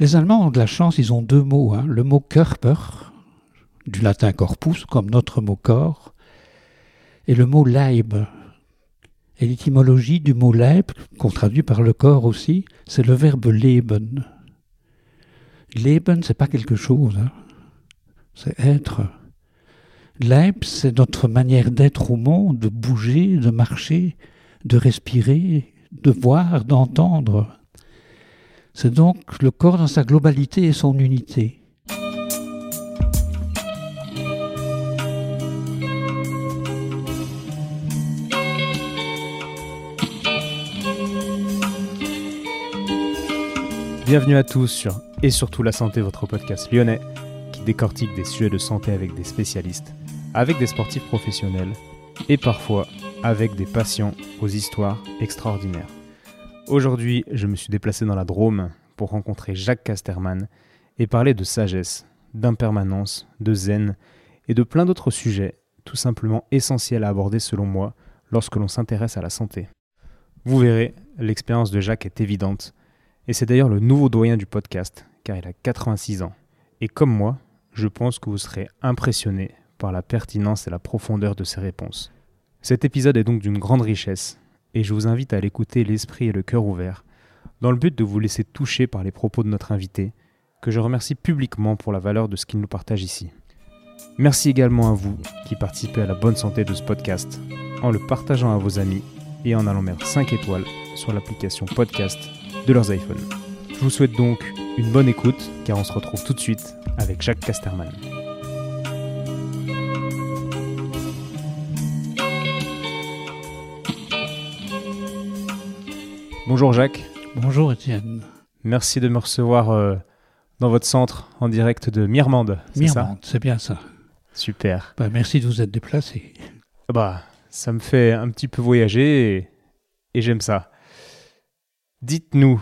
Les Allemands ont de la chance, ils ont deux mots. Hein. Le mot Körper, du latin corpus, comme notre mot corps, et le mot Leib. Et l'étymologie du mot Leib, qu'on traduit par le corps aussi, c'est le verbe leben. Leben, c'est pas quelque chose, hein. c'est être. Leib, c'est notre manière d'être au monde, de bouger, de marcher, de respirer, de voir, d'entendre. C'est donc le corps dans sa globalité et son unité. Bienvenue à tous sur Et surtout la santé, votre podcast lyonnais qui décortique des sujets de santé avec des spécialistes, avec des sportifs professionnels et parfois avec des patients aux histoires extraordinaires. Aujourd'hui, je me suis déplacé dans la Drôme pour rencontrer Jacques Casterman et parler de sagesse, d'impermanence, de zen et de plein d'autres sujets tout simplement essentiels à aborder selon moi lorsque l'on s'intéresse à la santé. Vous verrez, l'expérience de Jacques est évidente et c'est d'ailleurs le nouveau doyen du podcast car il a 86 ans. Et comme moi, je pense que vous serez impressionné par la pertinence et la profondeur de ses réponses. Cet épisode est donc d'une grande richesse et je vous invite à l'écouter l'esprit et le cœur ouverts, dans le but de vous laisser toucher par les propos de notre invité, que je remercie publiquement pour la valeur de ce qu'il nous partage ici. Merci également à vous qui participez à la bonne santé de ce podcast, en le partageant à vos amis et en allant mettre 5 étoiles sur l'application podcast de leurs iPhones. Je vous souhaite donc une bonne écoute, car on se retrouve tout de suite avec Jacques Casterman. Bonjour Jacques. Bonjour Étienne. Merci de me recevoir euh, dans votre centre en direct de Mirmande. Mirmande, c'est bien ça. Super. Bah, merci de vous être déplacé. Bah, ça me fait un petit peu voyager et, j'aime ça. Dites-nous,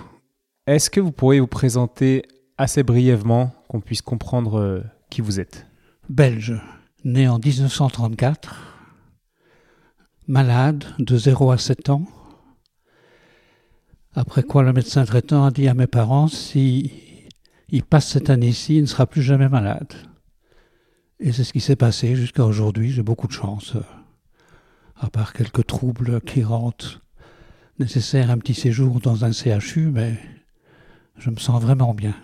est-ce que vous pourriez vous présenter assez brièvement qu'on puisse comprendre euh, qui vous êtes? Belge, né en 1934, malade de 0 à 7 ans, après quoi, le médecin traitant a dit à mes parents si il passe cette année-ci, il ne sera plus jamais malade. Et c'est ce qui s'est passé jusqu'à aujourd'hui. J'ai beaucoup de chance, à part quelques troubles qui rentrent nécessaires un petit séjour dans un CHU, mais je me sens vraiment bien.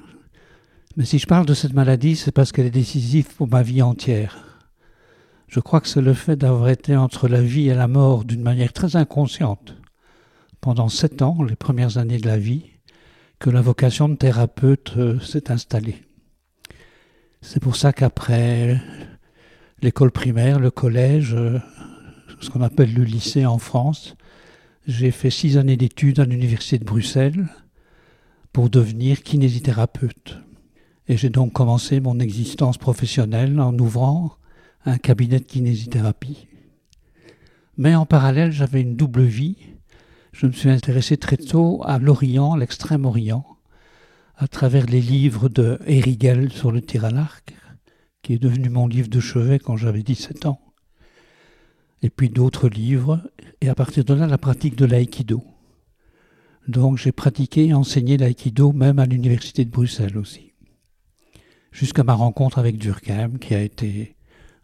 Mais si je parle de cette maladie, c'est parce qu'elle est décisive pour ma vie entière. Je crois que c'est le fait d'avoir été entre la vie et la mort d'une manière très inconsciente pendant sept ans, les premières années de la vie, que la vocation de thérapeute euh, s'est installée. C'est pour ça qu'après l'école primaire, le collège, euh, ce qu'on appelle le lycée en France, j'ai fait six années d'études à l'université de Bruxelles pour devenir kinésithérapeute. Et j'ai donc commencé mon existence professionnelle en ouvrant un cabinet de kinésithérapie. Mais en parallèle, j'avais une double vie je me suis intéressé très tôt à l'Orient, l'extrême-Orient, à travers les livres de Erigel sur le tir à l'arc, qui est devenu mon livre de chevet quand j'avais 17 ans, et puis d'autres livres, et à partir de là, la pratique de l'aïkido. Donc j'ai pratiqué et enseigné l'aïkido même à l'université de Bruxelles aussi, jusqu'à ma rencontre avec Durkheim, qui a été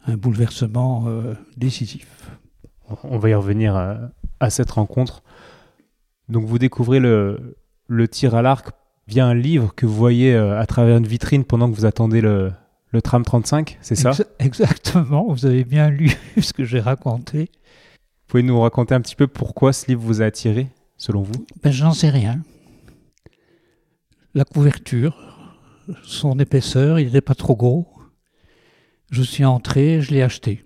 un bouleversement euh, décisif. On va y revenir à cette rencontre. Donc vous découvrez le, tir à l'arc via un livre que vous voyez euh, à travers une vitrine pendant que vous attendez le, tram 35, c'est ça Exactement, vous avez bien lu ce que j'ai raconté. Vous pouvez nous raconter un petit peu pourquoi ce livre vous a attiré, selon vous? Ben, J'en sais rien. La couverture, son épaisseur, il n'était pas trop gros. Je suis entré, je l'ai acheté.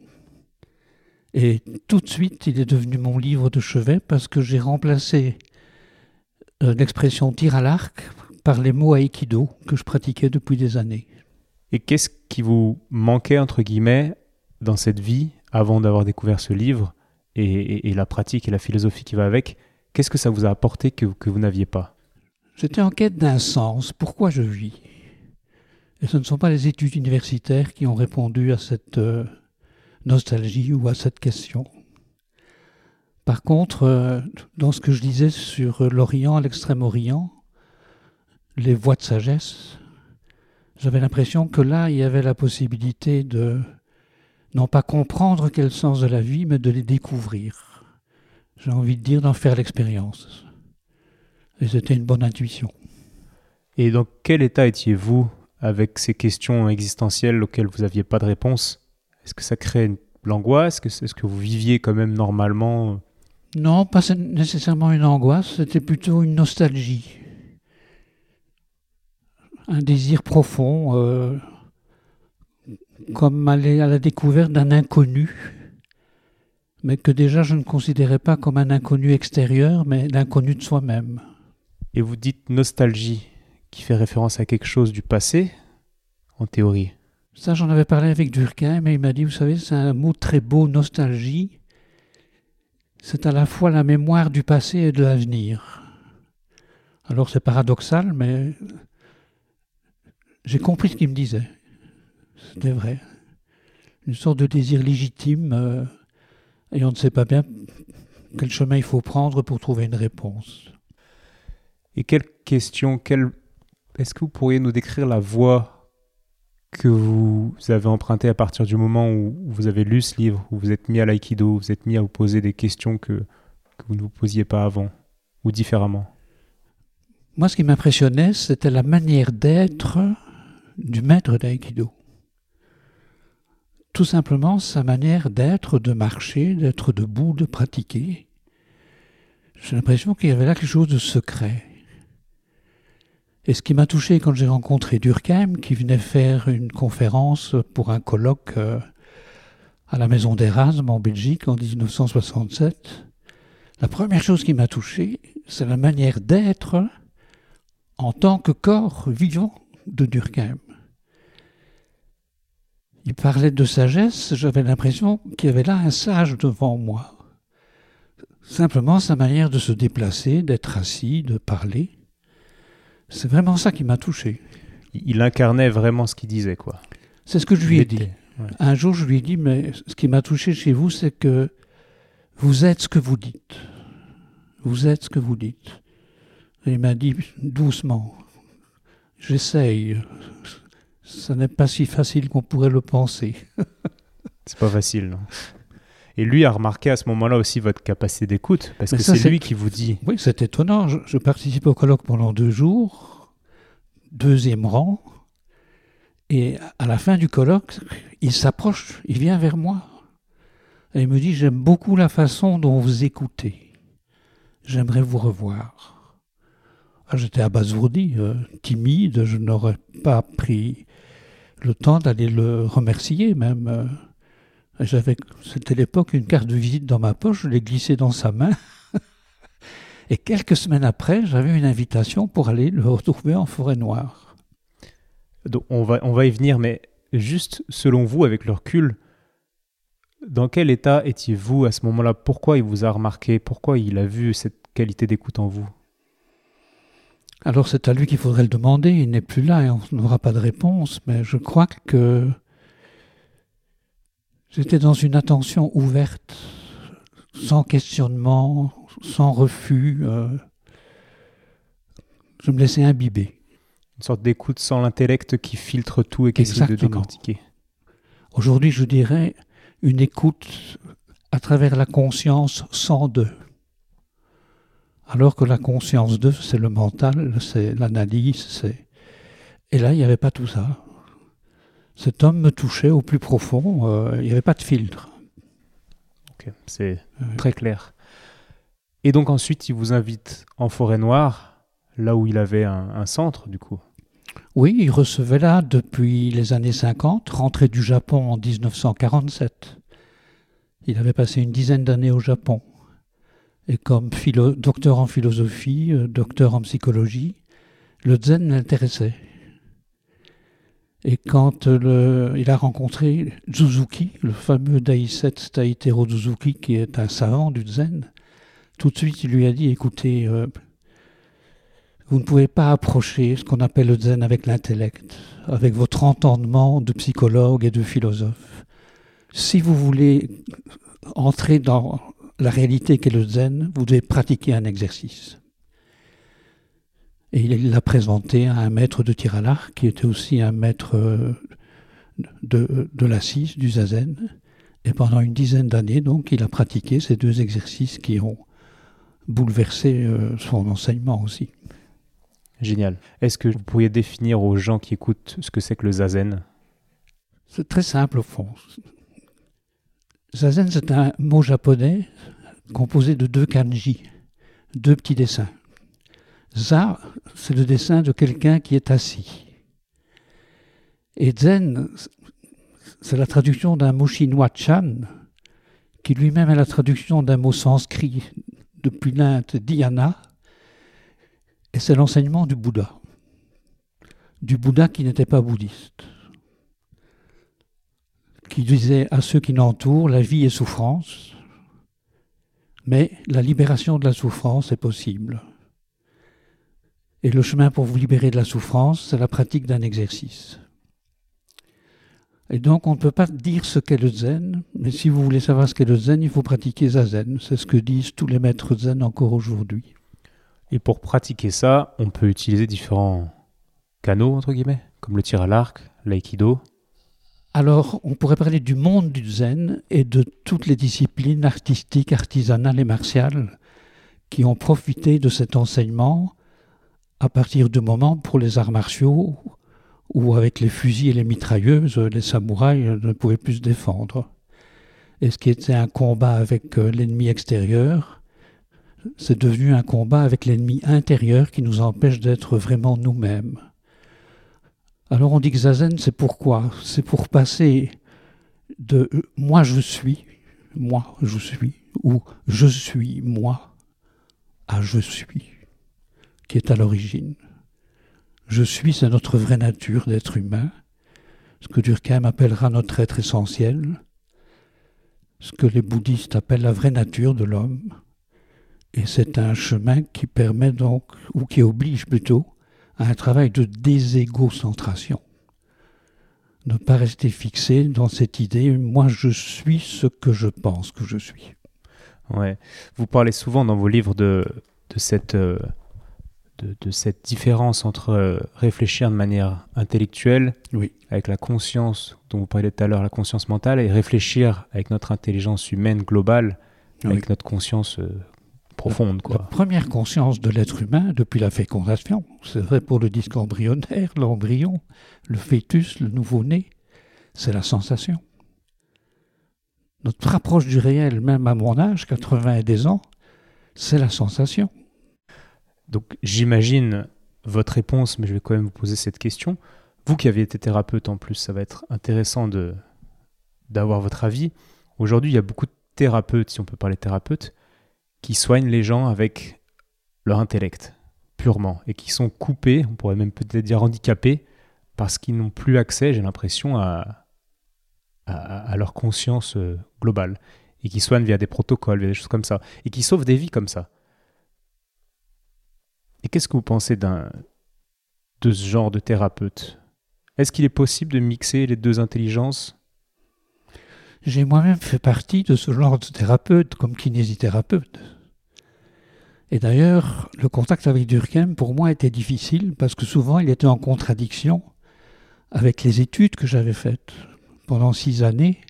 Et tout de suite, il est devenu mon livre de chevet parce que j'ai remplacé l'expression tir à l'arc par les mots aïkido que je pratiquais depuis des années. Et qu'est-ce qui vous manquait, entre guillemets, dans cette vie avant d'avoir découvert ce livre et, la pratique et la philosophie qui va avec? Qu'est-ce que ça vous a apporté que, vous n'aviez pas? J'étais en quête d'un sens. Pourquoi je vis? Et ce ne sont pas les études universitaires qui ont répondu à cette euh, nostalgie ou à cette question. Par contre, euh, dans ce que je disais sur l'Orient, l'extrême-Orient, les voies de sagesse, j'avais l'impression que là, il y avait la possibilité de non pas comprendre quel sens de la vie, mais de les découvrir. J'ai envie de dire d'en faire l'expérience. Et c'était une bonne intuition. Et dans quel état étiez-vous avec ces questions existentielles auxquelles vous n'aviez pas de réponse? Est-ce que ça crée l'angoisse? Est-ce que vous viviez quand même normalement? Non, pas nécessairement une angoisse, c'était plutôt une nostalgie. Un désir profond, euh, comme aller à la découverte d'un inconnu, mais que déjà je ne considérais pas comme un inconnu extérieur, mais l'inconnu de soi-même. Et vous dites nostalgie qui fait référence à quelque chose du passé, en théorie Ça, j'en avais parlé avec Durkheim et il m'a dit, vous savez, c'est un mot très beau, nostalgie. C'est à la fois la mémoire du passé et de l'avenir. Alors c'est paradoxal, mais j'ai compris ce qu'il me disait. C'était vrai. Une sorte de désir légitime, euh, et on ne sait pas bien quel chemin il faut prendre pour trouver une réponse. Et quelle question, quelle est-ce que vous pourriez nous décrire la voie que vous avez empruntée à partir du moment où vous avez lu ce livre, où vous êtes mis à l'aïkido, vous êtes mis à vous poser des questions que, vous ne vous posiez pas avant, ou différemment? Moi, ce qui m'impressionnait, c'était la manière d'être du maître d'aïkido. Tout simplement sa manière d'être, de marcher, d'être debout, de pratiquer. J'ai l'impression qu'il y avait là quelque chose de secret. Et ce qui m'a touché quand j'ai rencontré Durkheim, qui venait faire une conférence pour un colloque euh, à la Maison d'Erasme en Belgique en 1967, la première chose qui m'a touché, c'est la manière d'être en tant que corps vivant de Durkheim. Il parlait de sagesse, j'avais l'impression qu'il y avait là un sage devant moi. Simplement sa manière de se déplacer, d'être assis, de parler. C'est vraiment ça qui m'a touché. Il incarnait vraiment ce qu'il disait, quoi. C'est ce que je lui ai dit. Un jour, je lui ai dit, mais ce qui m'a touché chez vous, c'est que vous êtes ce que vous dites. Vous êtes ce que vous dites. Et il m'a dit doucement, j'essaye. Ça n'est pas si facile qu'on pourrait le penser. c'est pas facile, non? Et lui a remarqué à ce moment-là aussi votre capacité d'écoute, parce que c'est lui qui vous dit. Oui, c'est étonnant. Je, participe au colloque pendant deux jours, deuxième rang, et à la fin du colloque, il s'approche, il vient vers moi. Et il me dit J'aime beaucoup la façon dont vous écoutez. J'aimerais vous revoir. Ah, j'étais abasourdi, euh, timide, je n'aurais pas pris le temps d'aller le remercier même. J'avais, c'était l'époque, une carte de visite dans ma poche, je l'ai glissée dans sa main. Et quelques semaines après, j'avais une invitation pour aller le retrouver en forêt noire. Donc on va, on va y venir, mais juste selon vous, avec le recul, dans quel état étiez-vous à ce moment-là? Pourquoi il vous a remarqué? Pourquoi il a vu cette qualité d'écoute en vous? Alors c'est à lui qu'il faudrait le demander. Il n'est plus là et on n'aura pas de réponse. Mais je crois que J'étais dans une attention ouverte, sans questionnement, sans refus. Euh, je me laissais imbiber. Une sorte d'écoute sans l'intellect qui filtre tout et qui essaie de décortiquer. Aujourd'hui, je dirais une écoute à travers la conscience sans deux. Alors que la conscience deux, c'est le mental, c'est l'analyse, c'est... Et là, il n'y avait pas tout ça. Cet homme me touchait au plus profond, euh, il n'y avait pas de filtre. Ok, c'est très clair. Et donc ensuite, il vous invite en forêt noire, là où il avait un, centre, du coup. Oui, il recevait là depuis les années 50, rentré du Japon en 1947. Il avait passé une dizaine d'années au Japon. Et comme docteur en philosophie, euh, docteur en psychologie, le zen l'intéressait. Et quand il a rencontré Suzuki, le fameux Daisetsu Taitero Suzuki, qui est un savant du zen, tout de suite il lui a dit écoutez, euh, vous ne pouvez pas approcher ce qu'on appelle le zen avec l'intellect, avec votre entendement de psychologue et de philosophe. Si vous voulez entrer dans la réalité qu'est le zen, vous devez pratiquer un exercice. Et il l'a présenté à un maître de tir à l'arc qui était aussi un maître euh, de, de l'assise, du zazen. Et pendant une dizaine d'années, donc, il a pratiqué ces deux exercices qui ont bouleversé euh, son enseignement aussi. Génial. Est-ce que vous pourriez définir aux gens qui écoutent ce que c'est que le zazen? C'est très simple au fond. Zazen, c'est un mot japonais composé de deux kanji, deux petits dessins. Za, c'est le dessin de quelqu'un qui est assis. Et Zen, c'est la traduction d'un mot chinois Chan, qui lui-même est la traduction d'un mot sanskrit depuis l'Inde Dhyana, et c'est l'enseignement du Bouddha. Du Bouddha qui n'était pas bouddhiste, qui disait à ceux qui l'entourent, la vie est souffrance, mais la libération de la souffrance est possible. Et le chemin pour vous libérer de la souffrance, c'est la pratique d'un exercice. Et donc, on ne peut pas dire ce qu'est le zen, mais si vous voulez savoir ce qu'est le zen, il faut pratiquer zazen. C'est ce que disent tous les maîtres zen encore aujourd'hui. Et pour pratiquer ça, on peut utiliser différents canaux, entre guillemets, comme le tir à l'arc, l'aïkido. Alors, on pourrait parler du monde du zen et de toutes les disciplines artistiques, artisanales et martiales qui ont profité de cet enseignement à partir du moment pour les arts martiaux où avec les fusils et les mitrailleuses, les samouraïs ne pouvaient plus se défendre. Et ce qui était un combat avec euh, l'ennemi extérieur, c'est devenu un combat avec l'ennemi intérieur qui nous empêche d'être vraiment nous-mêmes. Alors on dit que Zazen, c'est pourquoi? C'est pour passer de euh, moi je suis, moi je suis, ou je suis moi, à je suis, qui est à l'origine. Je suis, c'est notre vraie nature d'être humain, ce que Durkheim appellera notre être essentiel, ce que les bouddhistes appellent la vraie nature de l'homme. Et c'est un chemin qui permet donc, ou qui oblige plutôt, à un travail de déségocentration. Ne pas rester fixé dans cette idée, moi je suis ce que je pense que je suis. Ouais. Vous parlez souvent dans vos livres de, de cette euh, de, cette différence entre euh, réfléchir de manière intellectuelle, oui. avec la conscience dont vous parliez tout à l'heure, la conscience mentale, et réfléchir avec notre intelligence humaine globale, avec notre conscience euh, profonde. La, quoi. première conscience de l'être humain depuis la fécondation, c'est vrai pour le disque embryonnaire, l'embryon, le fœtus, le nouveau-né, c'est la sensation. Notre approche du réel, même à mon âge, 80 et des ans, c'est la sensation. Donc j'imagine votre réponse, mais je vais quand même vous poser cette question. Vous qui avez été thérapeute en plus, ça va être intéressant de d'avoir votre avis. Aujourd'hui, il y a beaucoup de thérapeutes, si on peut parler thérapeutes, qui soignent les gens avec leur intellect, purement, et qui sont coupés, on pourrait même peut-être dire handicapés, parce qu'ils n'ont plus accès, j'ai l'impression, à, leur conscience euh, globale, et qui soignent via des protocoles, via des choses comme ça, et qui sauvent des vies comme ça. Et qu'est-ce que vous pensez d'un de ce genre de thérapeute? Est-ce qu'il est possible de mixer les deux intelligences? J'ai moi-même fait partie de ce genre de thérapeute comme kinésithérapeute. Et d'ailleurs, le contact avec Durkheim, pour moi, était difficile parce que souvent, il était en contradiction avec les études que j'avais faites pendant six années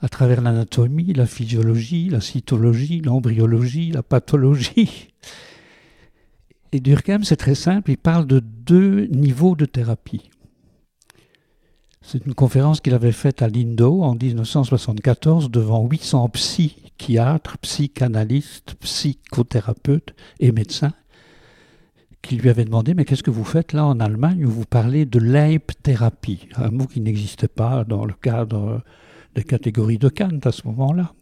à travers l'anatomie, la physiologie, la cytologie, l'embryologie, la pathologie. Et Durkheim, c'est très simple, il parle de deux niveaux de thérapie. C'est une conférence qu'il avait faite à Lindo en 1974 devant 800 psychiatres, psychanalystes, psychothérapeutes et médecins qui lui avaient demandé Mais qu'est-ce que vous faites là en Allemagne où vous parlez de Leib-thérapie Un mot qui n'existait pas dans le cadre des catégories de Kant à ce moment-là.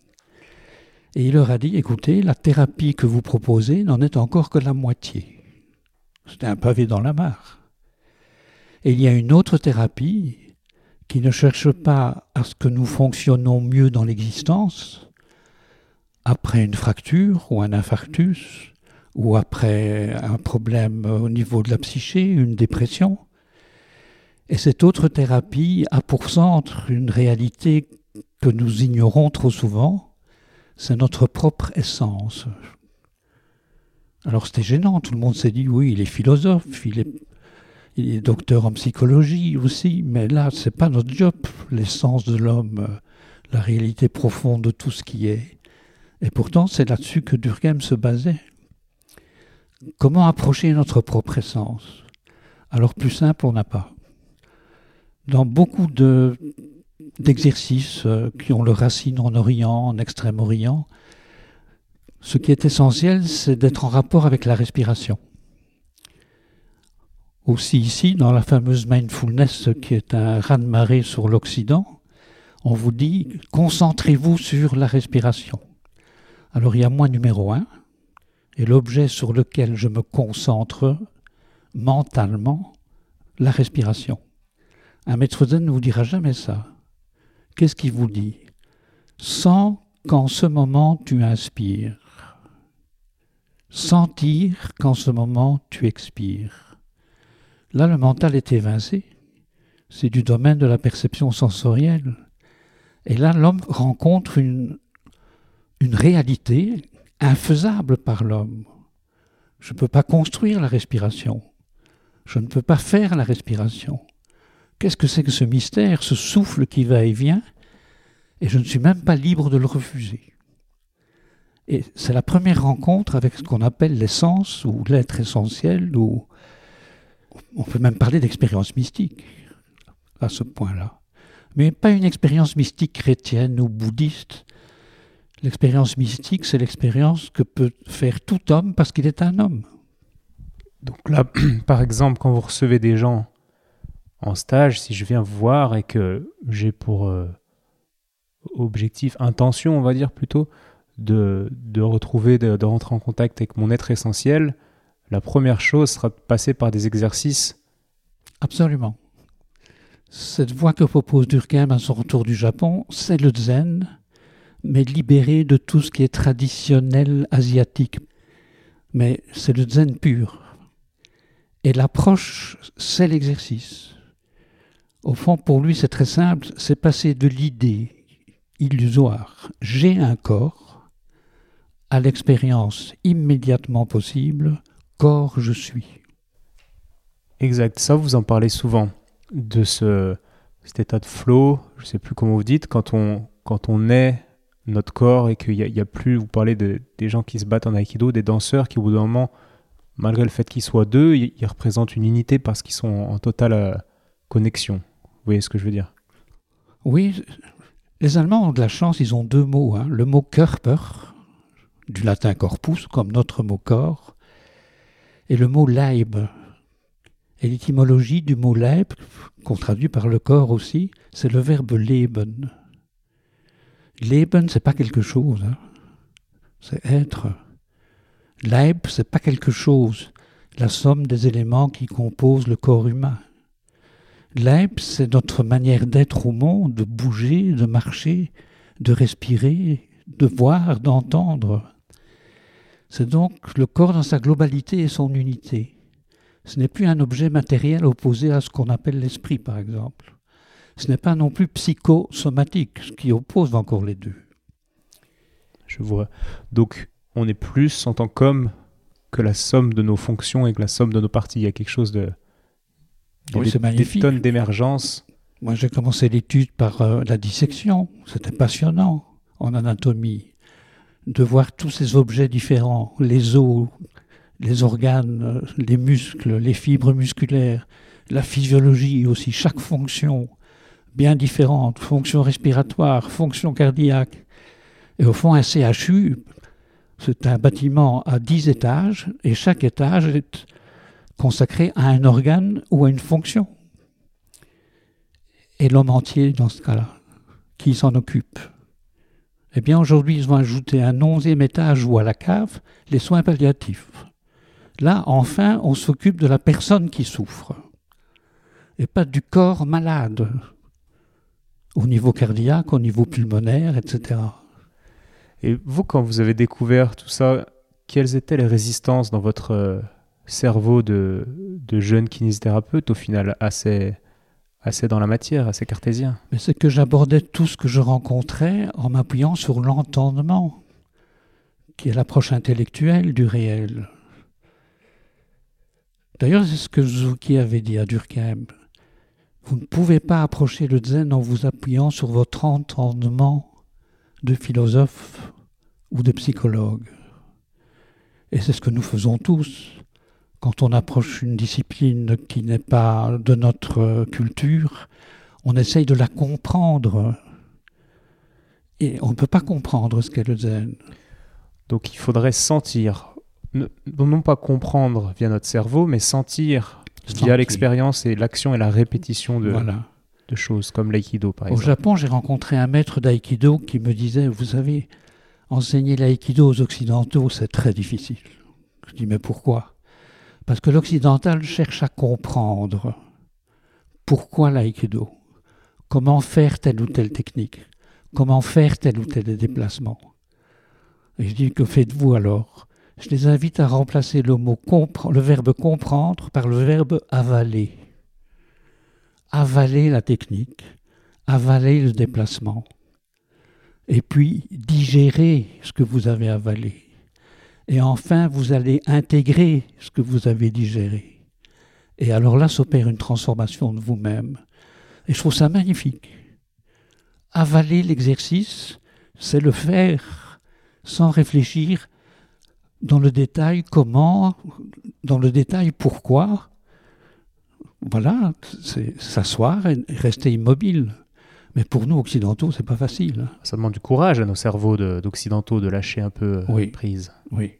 Et il leur a dit Écoutez, la thérapie que vous proposez n'en est encore que la moitié. C'était un pavé dans la mare. Et il y a une autre thérapie qui ne cherche pas à ce que nous fonctionnons mieux dans l'existence, après une fracture ou un infarctus, ou après un problème au niveau de la psyché, une dépression. Et cette autre thérapie a pour centre une réalité que nous ignorons trop souvent, c'est notre propre essence. Alors c'était gênant, tout le monde s'est dit oui, il est philosophe, il est, docteur en psychologie aussi, mais là, c'est pas notre job, l'essence de l'homme, euh, la réalité profonde de tout ce qui est. Et pourtant, c'est là-dessus que Durkheim se basait. Comment approcher notre propre essence? Alors plus simple, on n'a pas. Dans beaucoup de, d'exercices euh, qui ont leur racine en Orient, en Extrême-Orient, ce qui est essentiel, c'est d'être en rapport avec la respiration. Aussi ici, dans la fameuse mindfulness qui est un raz-de-marée sur l'Occident, on vous dit concentrez-vous sur la respiration. Alors il y a moi numéro un, et l'objet sur lequel je me concentre mentalement, la respiration. Un maître zen ne vous dira jamais ça. Qu'est-ce qu'il vous dit? Sans qu'en ce moment tu inspires. Sentir qu'en ce moment tu expires. Là, le mental est évincé. C'est du domaine de la perception sensorielle. Et là, l'homme rencontre une, une réalité infaisable par l'homme. Je ne peux pas construire la respiration. Je ne peux pas faire la respiration. Qu'est-ce que c'est que ce mystère, ce souffle qui va et vient? Et je ne suis même pas libre de le refuser. Et c'est la première rencontre avec ce qu'on appelle l'essence ou l'être essentiel, ou on peut même parler d'expérience mystique à ce point-là. Mais pas une expérience mystique chrétienne ou bouddhiste. L'expérience mystique, c'est l'expérience que peut faire tout homme parce qu'il est un homme. Donc là, par exemple, quand vous recevez des gens en stage, si je viens voir et que j'ai pour euh, objectif, intention, on va dire plutôt, de, retrouver, de, de, rentrer en contact avec mon être essentiel, la première chose sera de passer par des exercices. Absolument. Cette voie que propose Durkheim à son retour du Japon, c'est le zen, mais libéré de tout ce qui est traditionnel asiatique. Mais c'est le zen pur. Et l'approche, c'est l'exercice. Au fond, pour lui, c'est très simple, c'est passer de l'idée illusoire j'ai un corps à l'expérience immédiatement possible corps je suis. Exact, ça vous en parlez souvent de ce, cet état de flow, je ne sais plus comment vous dites, quand on, quand on est notre corps et qu'il n'y a, a, plus, vous parlez de, des gens qui se battent en aïkido, des danseurs qui au bout d'un moment, malgré le fait qu'ils soient deux, ils, ils représentent une unité parce qu'ils sont en totale euh, connexion. Vous voyez ce que je veux dire? Oui, les Allemands ont de la chance, ils ont deux mots. Hein. Le mot Körper, du latin corpus, comme notre mot corps, et le mot Leib. Et l'étymologie du mot Leib, qu'on traduit par le corps aussi, c'est le verbe leben. Leben, c'est pas quelque chose, hein. c'est être. Leib, c'est pas quelque chose, la somme des éléments qui composent le corps humain. Leib, c'est notre manière d'être au monde, de bouger, de marcher, de respirer, de voir, d'entendre. C'est donc le corps dans sa globalité et son unité. Ce n'est plus un objet matériel opposé à ce qu'on appelle l'esprit, par exemple. Ce n'est pas non plus psychosomatique, ce qui oppose encore les deux. Je vois. Donc, on est plus en tant qu'homme que la somme de nos fonctions et que la somme de nos parties. Il y a quelque chose de, oui, c'est magnifique. Des tonnes d'émergence. Moi, j'ai commencé l'étude par euh, la dissection. C'était passionnant en anatomie de voir tous ces objets différents, les os, les organes, les muscles, les fibres musculaires, la physiologie aussi, chaque fonction bien différente, fonction respiratoire, fonction cardiaque. Et au fond, un CHU, c'est un bâtiment à 10 étages et chaque étage est consacré à un organe ou à une fonction. Et l'homme entier, dans ce cas-là, qui s'en occupe Eh bien, aujourd'hui, ils ont ajouté un onzième étage ou à la cave les soins palliatifs. Là, enfin, on s'occupe de la personne qui souffre, et pas du corps malade, au niveau cardiaque, au niveau pulmonaire, etc. Et vous, quand vous avez découvert tout ça, quelles étaient les résistances dans votre cerveau de, de jeune kinésithérapeute, au final, assez, assez dans la matière, assez cartésien. Mais c'est que j'abordais tout ce que je rencontrais en m'appuyant sur l'entendement, qui est l'approche intellectuelle du réel. D'ailleurs, c'est ce que Suzuki avait dit à Durkheim. Vous ne pouvez pas approcher le zen en vous appuyant sur votre entendement de philosophe ou de psychologue. Et c'est ce que nous faisons tous quand on approche une discipline qui n'est pas de notre culture. On essaye de la comprendre. Et on ne peut pas comprendre ce qu'est le zen. Donc il faudrait sentir, non pas comprendre via notre cerveau, mais sentir via l'expérience et l'action et la répétition de, de choses, comme l'aïkido par exemple. Au Japon, j'ai rencontré un maître d'aïkido qui me disait, vous savez, enseigner l'aïkido aux occidentaux, c'est très difficile. Je dis, mais pourquoi? Parce que l'occidental cherche à comprendre pourquoi l'aïkido, comment faire telle ou telle technique, comment faire tel ou tel déplacement. Et je dis, que faites-vous alors? Je les invite à remplacer le, mot le verbe comprendre par le verbe avaler. Avaler la technique, avaler le déplacement, et puis digérer ce que vous avez avalé. Et enfin, vous allez intégrer ce que vous avez digéré. Et alors là s'opère une transformation de vous-même. Et je trouve ça magnifique. Avaler l'exercice, c'est le faire sans réfléchir dans le détail comment, dans le détail pourquoi. Voilà, c'est s'asseoir et rester immobile. Mais pour nous, occidentaux, c'est pas facile. Ça demande du courage à nos cerveaux d'occidentaux de, lâcher un peu oui. prise. Oui.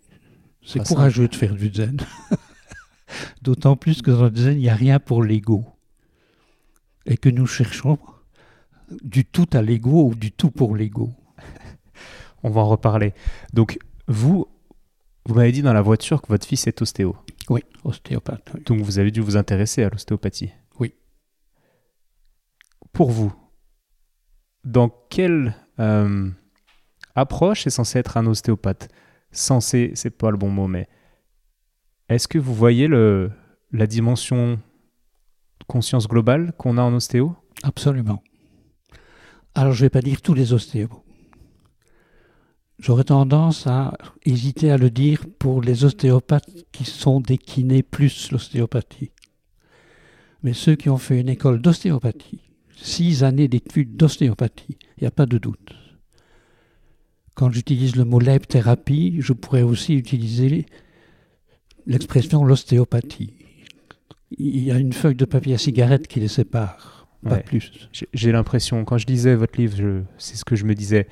C'est courageux de faire du zen. D'autant plus que dans le zen, il n'y a rien pour l'ego. Et que nous cherchons du tout à l'ego ou du tout pour l'ego. On va en reparler. Donc, vous, vous m'avez dit dans la voiture que votre fils est ostéo. Oui, ostéopathe. Donc, vous avez dû vous intéresser à l'ostéopathie. Oui. Pour vous, dans quelle euh, approche est censé être un ostéopathe? Censé, c'est pas le bon mot, mais est-ce que vous voyez la dimension conscience globale qu'on a en ostéo? Absolument. Alors, je ne vais pas dire tous les ostéos. J'aurais tendance à hésiter à le dire pour les ostéopathes qui sont des kinés plus l'ostéopathie. Mais ceux qui ont fait une école d'ostéopathie, six années d'études d'ostéopathie, il n'y a pas de doute. Quand j'utilise le mot thérapie, je pourrais aussi utiliser l'expression l'ostéopathie. Il y a une feuille de papier à cigarette qui les sépare, pas plus. J'ai l'impression, quand je lisais votre livre, c'est ce que je me disais.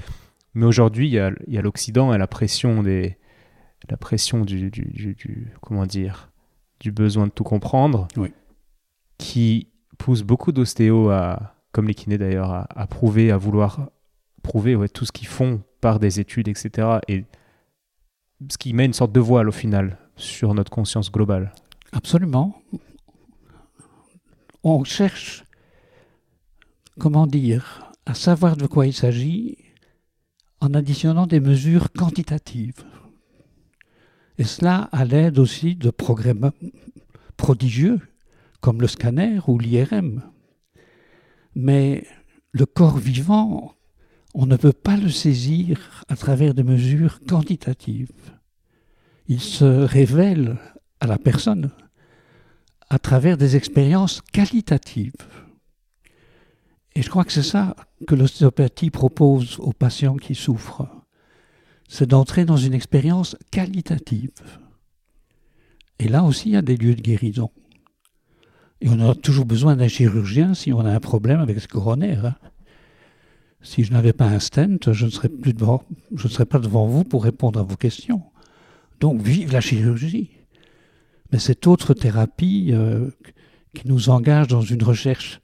Mais aujourd'hui, il y a, l'Occident et la pression des, la pression du, comment dire, du besoin de tout comprendre, qui pousse beaucoup d'ostéos à, comme les kinés d'ailleurs, à, prouver, à vouloir prouver tout ce qu'ils font par des études, etc. Et ce qui met une sorte de voile au final sur notre conscience globale. Absolument. On cherche, comment dire, à savoir de quoi il s'agit en additionnant des mesures quantitatives. Et cela à l'aide aussi de programmes prodigieux comme le scanner ou l'IRM. Mais le corps vivant, on ne peut pas le saisir à travers des mesures quantitatives. Il se révèle à la personne à travers des expériences qualitatives. Et je crois que c'est ça que l'ostéopathie propose aux patients qui souffrent. C'est d'entrer dans une expérience qualitative. Et là aussi, il y a des lieux de guérison. Et on a toujours besoin d'un chirurgien si on a un problème avec ce coronaire. Hein. Si je n'avais pas un stent, je ne serais plus devant, je ne serais pas devant vous pour répondre à vos questions. Donc vive la chirurgie. Mais cette autre thérapie euh, qui nous engage dans une recherche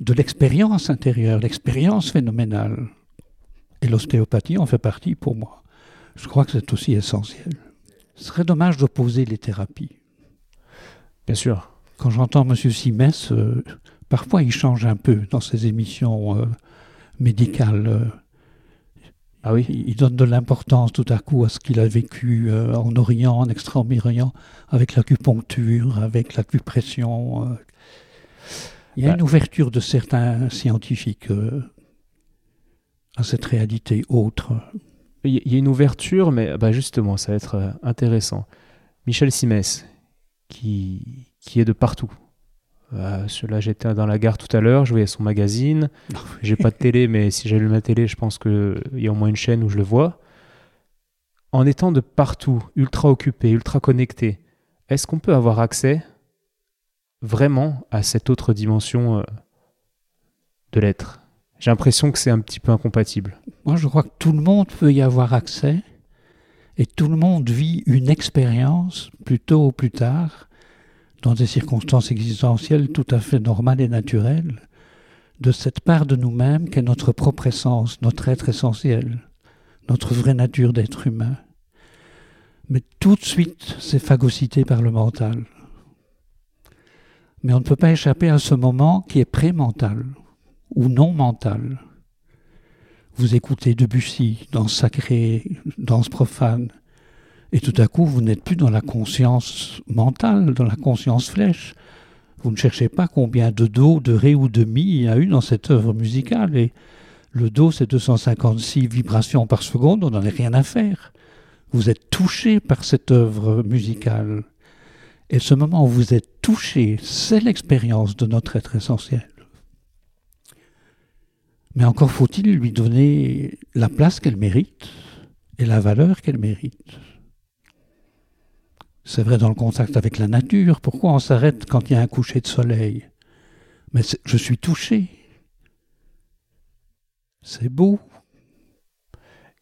de l'expérience intérieure, l'expérience phénoménale. Et l'ostéopathie en fait partie pour moi. Je crois que c'est aussi essentiel. Ce serait dommage d'opposer les thérapies. Bien sûr. Quand j'entends M. Simès, euh, parfois il change un peu dans ses émissions euh, médicales. Euh. ah oui Il donne de l'importance tout à coup à ce qu'il a vécu en Orient, en Extrême-Orient, avec l'acupuncture, avec l'acupression. Il y a bah une ouverture de certains scientifiques à cette réalité autre. Il y a une ouverture, mais bah justement, ça va être intéressant. Michel Simès, qui, qui est de partout. Euh, là, j'étais dans la gare tout à l'heure, je voyais son magazine. J'ai pas de télé, mais si j'allume ma télé, je pense qu'il y a au moins une chaîne où je le vois. En étant de partout, ultra occupé, ultra connecté, est-ce qu'on peut avoir accès vraiment à cette autre dimension euh, de l'être? J'ai l'impression que c'est un petit peu incompatible. Moi, je crois que tout le monde peut y avoir accès et tout le monde vit une expérience, plus tôt ou plus tard, dans des circonstances existentielles tout à fait normales et naturelles, de cette part de nous-mêmes qu'est notre propre essence, notre être essentiel, notre vraie nature d'être humain. Mais tout de suite, c'est phagocyté par le mental. Mais on ne peut pas échapper à ce moment qui est pré-mental ou non mental. Vous écoutez Debussy, dans sacré, danse profane, et tout à coup, vous n'êtes plus dans la conscience mentale, dans la conscience flèche. Vous ne cherchez pas combien de do, de ré ou de mi il y a eu dans cette œuvre musicale. Et le do, c'est 256 vibrations par seconde, on n'en a rien à faire. Vous êtes touché par cette œuvre musicale. Et ce moment où vous êtes touché, c'est l'expérience de notre être essentiel. Mais encore faut-il lui donner la place qu'elle mérite et la valeur qu'elle mérite. C'est vrai dans le contact avec la nature. Pourquoi on s'arrête quand il y a un coucher de soleil? Mais je suis touché. C'est beau.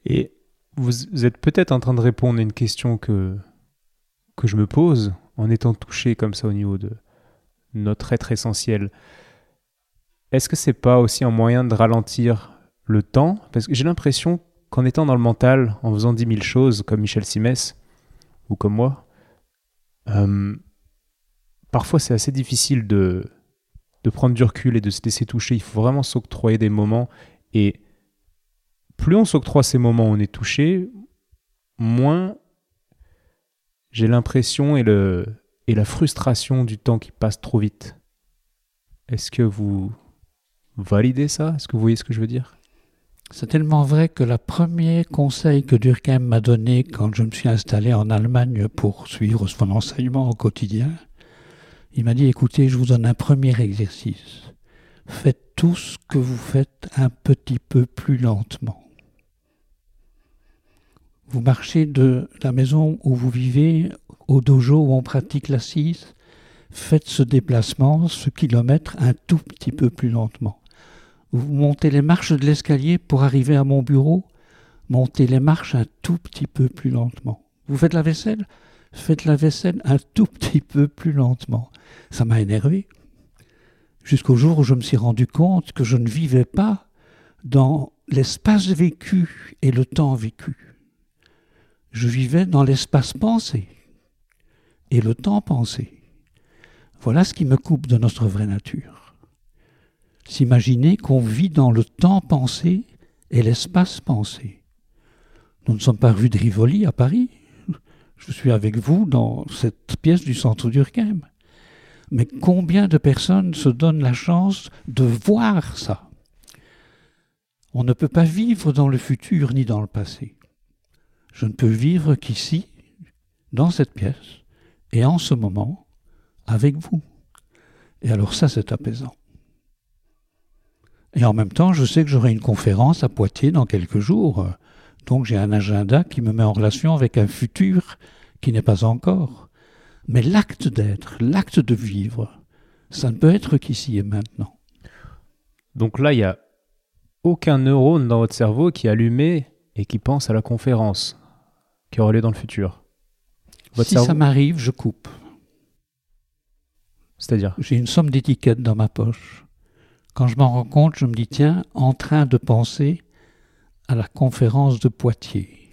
Et vous, êtes peut-être en train de répondre à une question que, que je me pose en étant touché comme ça au niveau de notre être essentiel. Est-ce que c'est pas aussi un moyen de ralentir le temps? Parce que j'ai l'impression qu'en étant dans le mental, en faisant dix mille choses comme Michel Simès ou comme moi, euh, parfois, c'est assez difficile de, de prendre du recul et de se laisser toucher. Il faut vraiment s'octroyer des moments. Et plus on s'octroie ces moments où on est touché, moins j'ai l'impression et, et la frustration du temps qui passe trop vite. Est-ce que vous validez ça? Est-ce que vous voyez ce que je veux dire? C'est tellement vrai que le premier conseil que Durkheim m'a donné quand je me suis installé en Allemagne pour suivre son enseignement au quotidien, il m'a dit écoutez, je vous donne un premier exercice. Faites tout ce que vous faites un petit peu plus lentement. Vous marchez de la maison où vous vivez au dojo où on pratique l'assise, faites ce déplacement, ce kilomètre, un tout petit peu plus lentement. Vous montez les marches de l'escalier pour arriver à mon bureau, montez les marches un tout petit peu plus lentement. Vous faites la vaisselle, faites la vaisselle un tout petit peu plus lentement. Ça m'a énervé. Jusqu'au jour où je me suis rendu compte que je ne vivais pas dans l'espace vécu et le temps vécu. Je vivais dans l'espace pensé et le temps pensé. Voilà ce qui me coupe de notre vraie nature s'imaginer qu'on vit dans le temps pensé et l'espace pensé. Nous ne sommes pas rue de Rivoli à Paris. Je suis avec vous dans cette pièce du centre d'Urquem. Mais combien de personnes se donnent la chance de voir ça? On ne peut pas vivre dans le futur ni dans le passé. Je ne peux vivre qu'ici, dans cette pièce, et en ce moment, avec vous. Et alors ça, c'est apaisant. Et en même temps, je sais que j'aurai une conférence à Poitiers dans quelques jours. Donc j'ai un agenda qui me met en relation avec un futur qui n'est pas encore. Mais l'acte d'être, l'acte de vivre, ça ne peut être qu'ici et maintenant. Donc là, il n'y a aucun neurone dans votre cerveau qui est allumé et qui pense à la conférence qui aura lieu dans le futur. si ça m'arrive, je coupe. C'est-à-dire J'ai une somme d'étiquettes dans ma poche. Quand je m'en rends compte, je me dis, tiens, en train de penser à la conférence de Poitiers.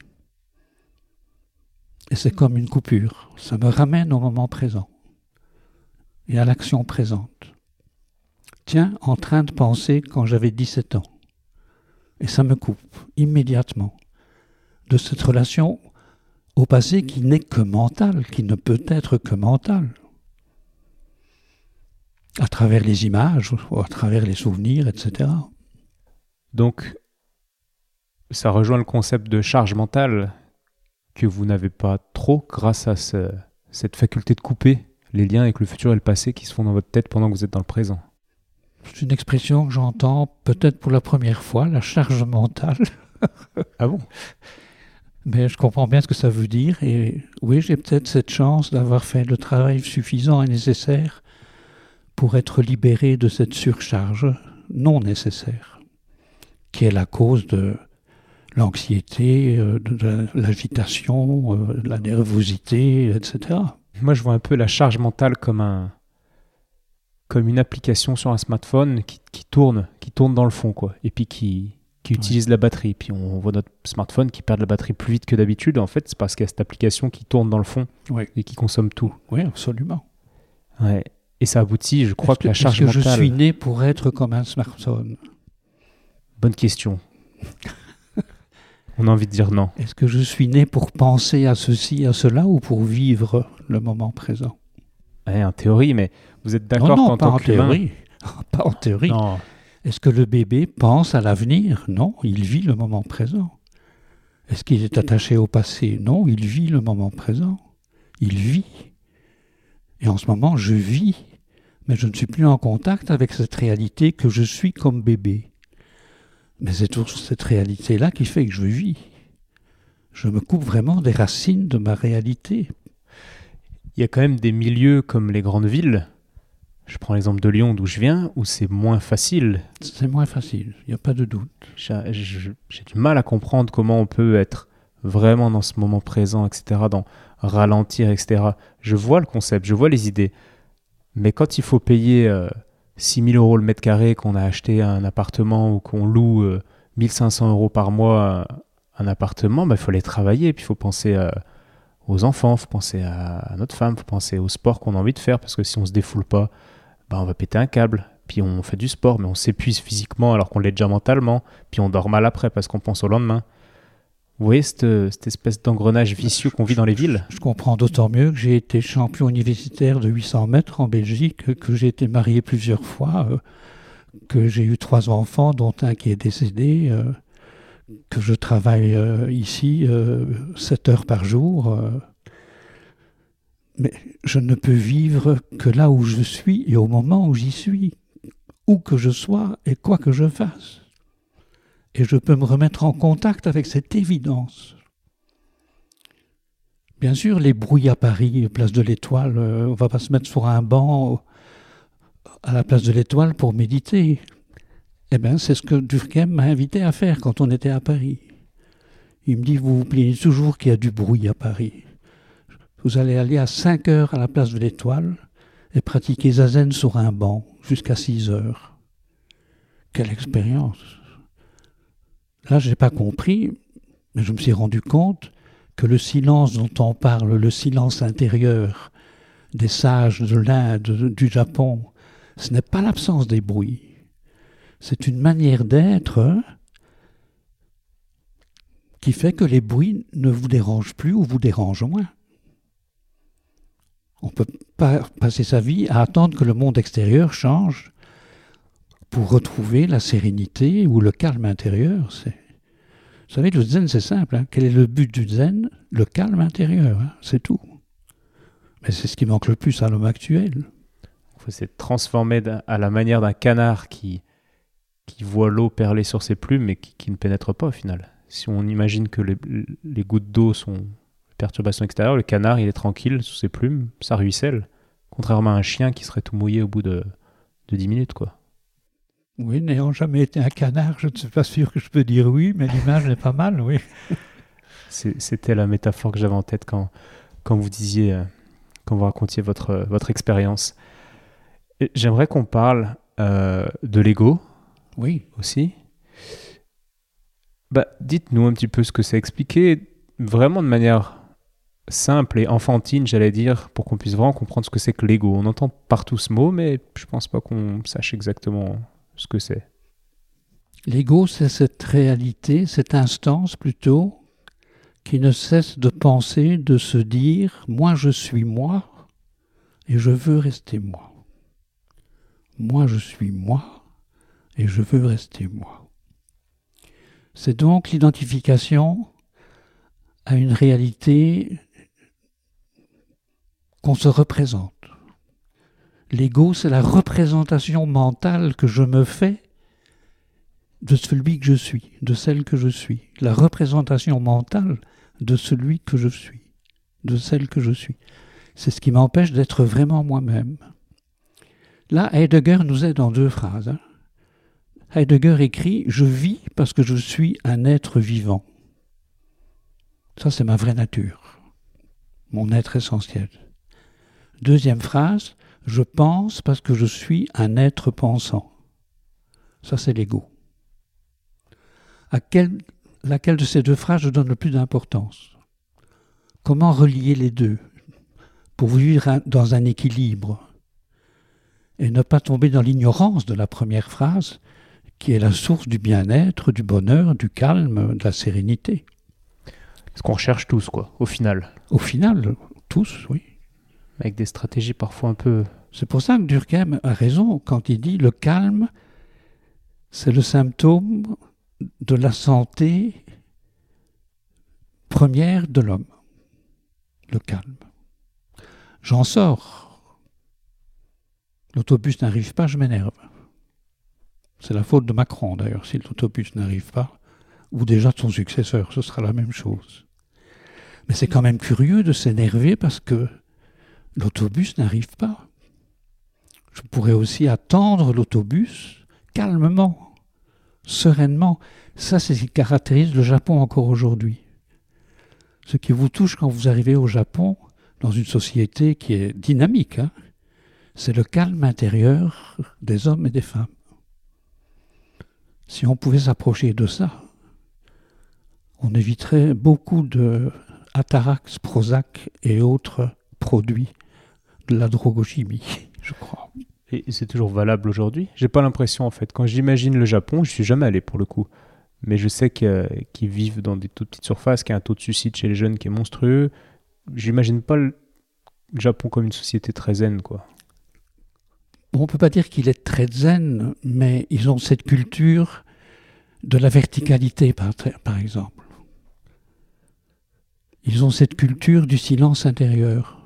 Et c'est comme une coupure. Ça me ramène au moment présent et à l'action présente. Tiens, en train de penser quand j'avais 17 ans. Et ça me coupe immédiatement de cette relation au passé qui n'est que mentale, qui ne peut être que mentale à travers les images, ou à travers les souvenirs, etc. Donc, ça rejoint le concept de charge mentale que vous n'avez pas trop grâce à cette faculté de couper les liens avec le futur et le passé qui se font dans votre tête pendant que vous êtes dans le présent. C'est une expression que j'entends peut-être pour la première fois, la charge mentale. ah bon? Mais je comprends bien ce que ça veut dire. Et oui, j'ai peut-être cette chance d'avoir fait le travail suffisant et nécessaire pour être libéré de cette surcharge non nécessaire, qui est la cause de l'anxiété, euh, de l'agitation, euh, de la nervosité, etc. Moi, je vois un peu la charge mentale comme un comme une application sur un smartphone qui, tourne, qui tourne dans le fond, quoi, et puis qui, qui utilise la batterie. Puis on voit notre smartphone qui perd la batterie plus vite que d'habitude. En fait, c'est parce qu'il y a cette application qui tourne dans le fond et qui consomme tout. Oui, absolument. Ouais. Et ça aboutit, je crois, que, la charge que mentale. je suis né pour être comme un smartphone Bonne question. On a envie de dire non. Est-ce que je suis né pour penser à ceci, à cela, ou pour vivre le moment présent? En théorie, mais vous êtes d'accord qu'en tant théorie. pas en théorie. Est-ce que le bébé pense à l'avenir? Non, il vit le moment présent. Est-ce qu'il est attaché au passé? Non, il vit le moment présent. Il vit. Et en ce moment, je vis, mais je ne suis plus en contact avec cette réalité que je suis comme bébé. Mais c'est toujours cette réalité-là qui fait que je vis. Je me coupe vraiment des racines de ma réalité. Il y a quand même des milieux comme les grandes villes. Je prends l'exemple de Lyon d'où je viens, où c'est moins facile. C'est moins facile, il n'y a pas de doute. J'ai du mal à comprendre comment on peut être vraiment dans ce moment présent, etc., dans ralentir, etc. Je vois le concept, je vois les idées. Mais quand il faut payer euh, 6 000 euros le mètre carré, qu'on a acheté un appartement ou qu'on loue 1500 euh, euros par mois un appartement, il bah, faut aller travailler. Puis il faut penser euh, aux enfants, il faut penser à, notre femme, il faut penser au sport qu'on a envie de faire. Parce que si on se défoule pas, bah, on va péter un câble. Puis on fait du sport, mais on s'épuise physiquement alors qu'on l'est déjà mentalement. Puis on dort mal après parce qu'on pense au lendemain. Vous voyez cette, espèce d'engrenage vicieux qu'on vit dans les villes Je comprends d'autant mieux que j'ai été champion universitaire de 800 mètres en Belgique, que j'ai été marié plusieurs fois, euh, que j'ai eu trois enfants, dont un qui est décédé, euh, que je travaille euh, ici 7 heures par jour. mais je ne peux vivre que là où je suis et au moment où j'y suis, où que je sois et quoi que je fasse et je peux me remettre en contact avec cette évidence. Bien sûr, les bruits à Paris, place de l'Étoile, euh, on ne va pas se mettre sur un banc à la place de l'Étoile pour méditer. Eh bien, c'est ce que Durkheim m'a invité à faire quand on était à Paris. Il me dit, vous vous plaignez toujours qu'il y a du bruit à Paris. Vous allez aller à 5 heures à la place de l'Étoile et pratiquer zazen sur un banc jusqu'à 6 heures. Quelle expérience Là, je n'ai pas compris, mais je me suis rendu compte que le silence dont on parle, le silence intérieur des sages de l'Inde, du Japon, ce n'est pas l'absence des bruits. C'est une manière d'être qui fait que les bruits ne vous dérangent plus ou vous dérangent moins. On ne peut pas passer sa vie à attendre que le monde extérieur change pour retrouver la sérénité ou le calme intérieur. Vous savez, le zen, c'est simple. Hein. Quel est le but du zen? Le calme intérieur, hein. c'est tout. Mais c'est ce qui manque le plus à l'homme actuel. C'est transformer à la manière d'un canard qui, qui voit l'eau perler sur ses plumes mais qui, ne pénètre pas au final. Si on imagine que les, gouttes d'eau sont perturbations extérieures, le canard, il est tranquille sous ses plumes, ça ruisselle. Contrairement à un chien qui serait tout mouillé au bout de, de 10 minutes, quoi. Oui, n'ayant jamais été un canard, je ne suis pas sûr que je peux dire oui, mais l'image est pas mal, oui. C'était la métaphore que j'avais en tête quand, quand vous disiez, euh, quand vous racontiez votre, votre expérience. J'aimerais qu'on parle euh, de l'ego. Oui. Aussi. Bah, Dites-nous un petit peu ce que c'est expliqué, vraiment de manière simple et enfantine, j'allais dire, pour qu'on puisse vraiment comprendre ce que c'est que l'ego. On entend partout ce mot, mais je pense pas qu'on sache exactement ce que c'est L'ego, c'est cette réalité, cette instance plutôt, qui ne cesse de penser, de se dire, moi je suis moi, et je veux rester moi. Moi je suis moi, et je veux rester moi. C'est donc l'identification à une réalité qu'on se représente. L'ego, c'est la représentation mentale que je me fais de celui que je suis, de celle que je suis. La représentation mentale de celui que je suis, de celle que je suis. C'est ce qui m'empêche d'être vraiment moi-même. Là, Heidegger nous aide en deux phrases. Hein. Heidegger écrit Je vis parce que je suis un être vivant. Ça, c'est ma vraie nature, mon être essentiel. Deuxième phrase Je pense parce que je suis un être pensant. Ça, c'est l'ego. À laquelle de ces deux phrases je donne le plus d'importance? Comment relier les deux pour vivre dans un équilibre? Et ne pas tomber dans l'ignorance de la première phrase qui est la source du bien-être, du bonheur, du calme, de la sérénité. Ce qu'on recherche tous, quoi, au final. Au final, tous, oui. Avec des stratégies parfois un peu... C'est pour ça que Durkheim a raison quand il dit le calme, c'est le symptôme de la santé première de l'homme. Le calme. J'en sors. L'autobus n'arrive pas, je m'énerve. C'est la faute de Macron d'ailleurs, si l'autobus n'arrive pas, ou déjà de son successeur, ce sera la même chose. Mais c'est quand même curieux de s'énerver parce que l'autobus n'arrive pas. Je pourrais aussi attendre l'autobus calmement, sereinement. Ça, c'est ce qui caractérise le Japon encore aujourd'hui. Ce qui vous touche quand vous arrivez au Japon, dans une société qui est dynamique, hein, c'est le calme intérieur des hommes et des femmes. Si on pouvait s'approcher de ça, on éviterait beaucoup de Atarax, Prozac et autres produits de la drogochimie, je crois. Et c'est toujours valable aujourd'hui? J'ai pas l'impression en fait. Quand j'imagine le Japon, je suis jamais allé pour le coup. Mais je sais qu'ils vivent dans des toutes petites surfaces, qu'il y a un taux de suicide chez les jeunes qui est monstrueux. J'imagine pas le Japon comme une société très zen, quoi. On ne peut pas dire qu'il est très zen, mais ils ont cette culture de la verticalité, par, par exemple. Ils ont cette culture du silence intérieur.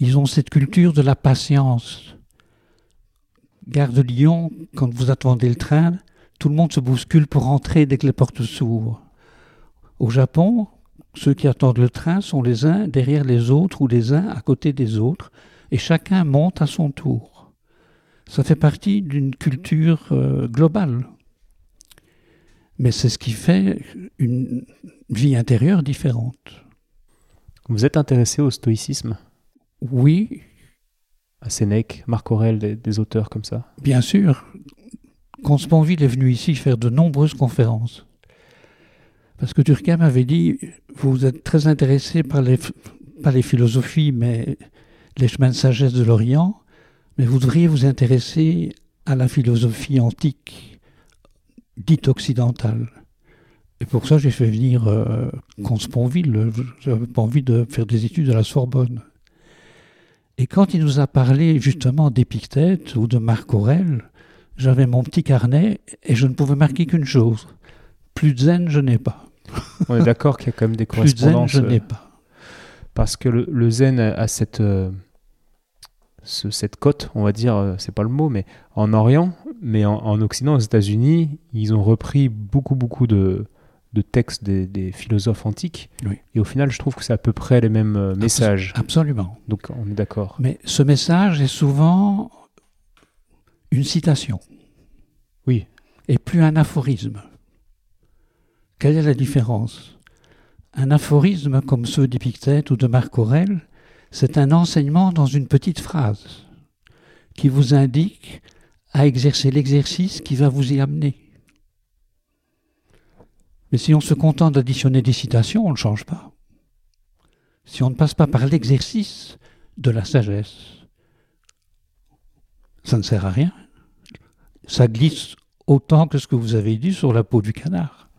Ils ont cette culture de la patience. Gare de Lyon, quand vous attendez le train, tout le monde se bouscule pour entrer dès que les portes s'ouvrent. Au Japon, ceux qui attendent le train sont les uns derrière les autres ou les uns à côté des autres, et chacun monte à son tour. Ça fait partie d'une culture euh, globale. Mais c'est ce qui fait une vie intérieure différente. Vous êtes intéressé au stoïcisme? Oui. À Sénèque, Marc Aurèle, des, auteurs comme ça Bien sûr. Consponville est venu ici faire de nombreuses conférences. Parce que Durkheim avait dit, vous êtes très intéressé par les, pas les philosophies, mais les chemins de sagesse de l'Orient, mais vous devriez vous intéresser à la philosophie antique, dite occidentale. Et pour ça, j'ai fait venir euh, Consponville. Je n'avais pas envie de faire des études à la Sorbonne. Et quand il nous a parlé justement d'Épictète ou de Marc Aurèle, j'avais mon petit carnet et je ne pouvais marquer qu'une chose. Plus de zen, je n'ai pas. On est d'accord qu'il y a quand même des correspondances. Plus de zen, je n'ai pas. Parce que le, zen a cette, euh, cette cote, on va dire, euh, c'est pas le mot, mais en Orient, mais en, Occident, aux États-Unis, ils ont repris beaucoup, beaucoup de, de textes des, philosophes antiques. Et au final, je trouve que c'est à peu près les mêmes euh, messages. Absolument. Donc on est d'accord. Mais ce message est souvent une citation. Oui. Et plus un aphorisme. Quelle est la différence? Un aphorisme comme ceux d'Épictète ou de Marc Aurèle, c'est un enseignement dans une petite phrase qui vous indique à exercer l'exercice qui va vous y amener. Mais si on se contente d'additionner des citations, on ne change pas. Si on ne passe pas par l'exercice de la sagesse, ça ne sert à rien. Ça glisse autant que ce que vous avez dit sur la peau du canard.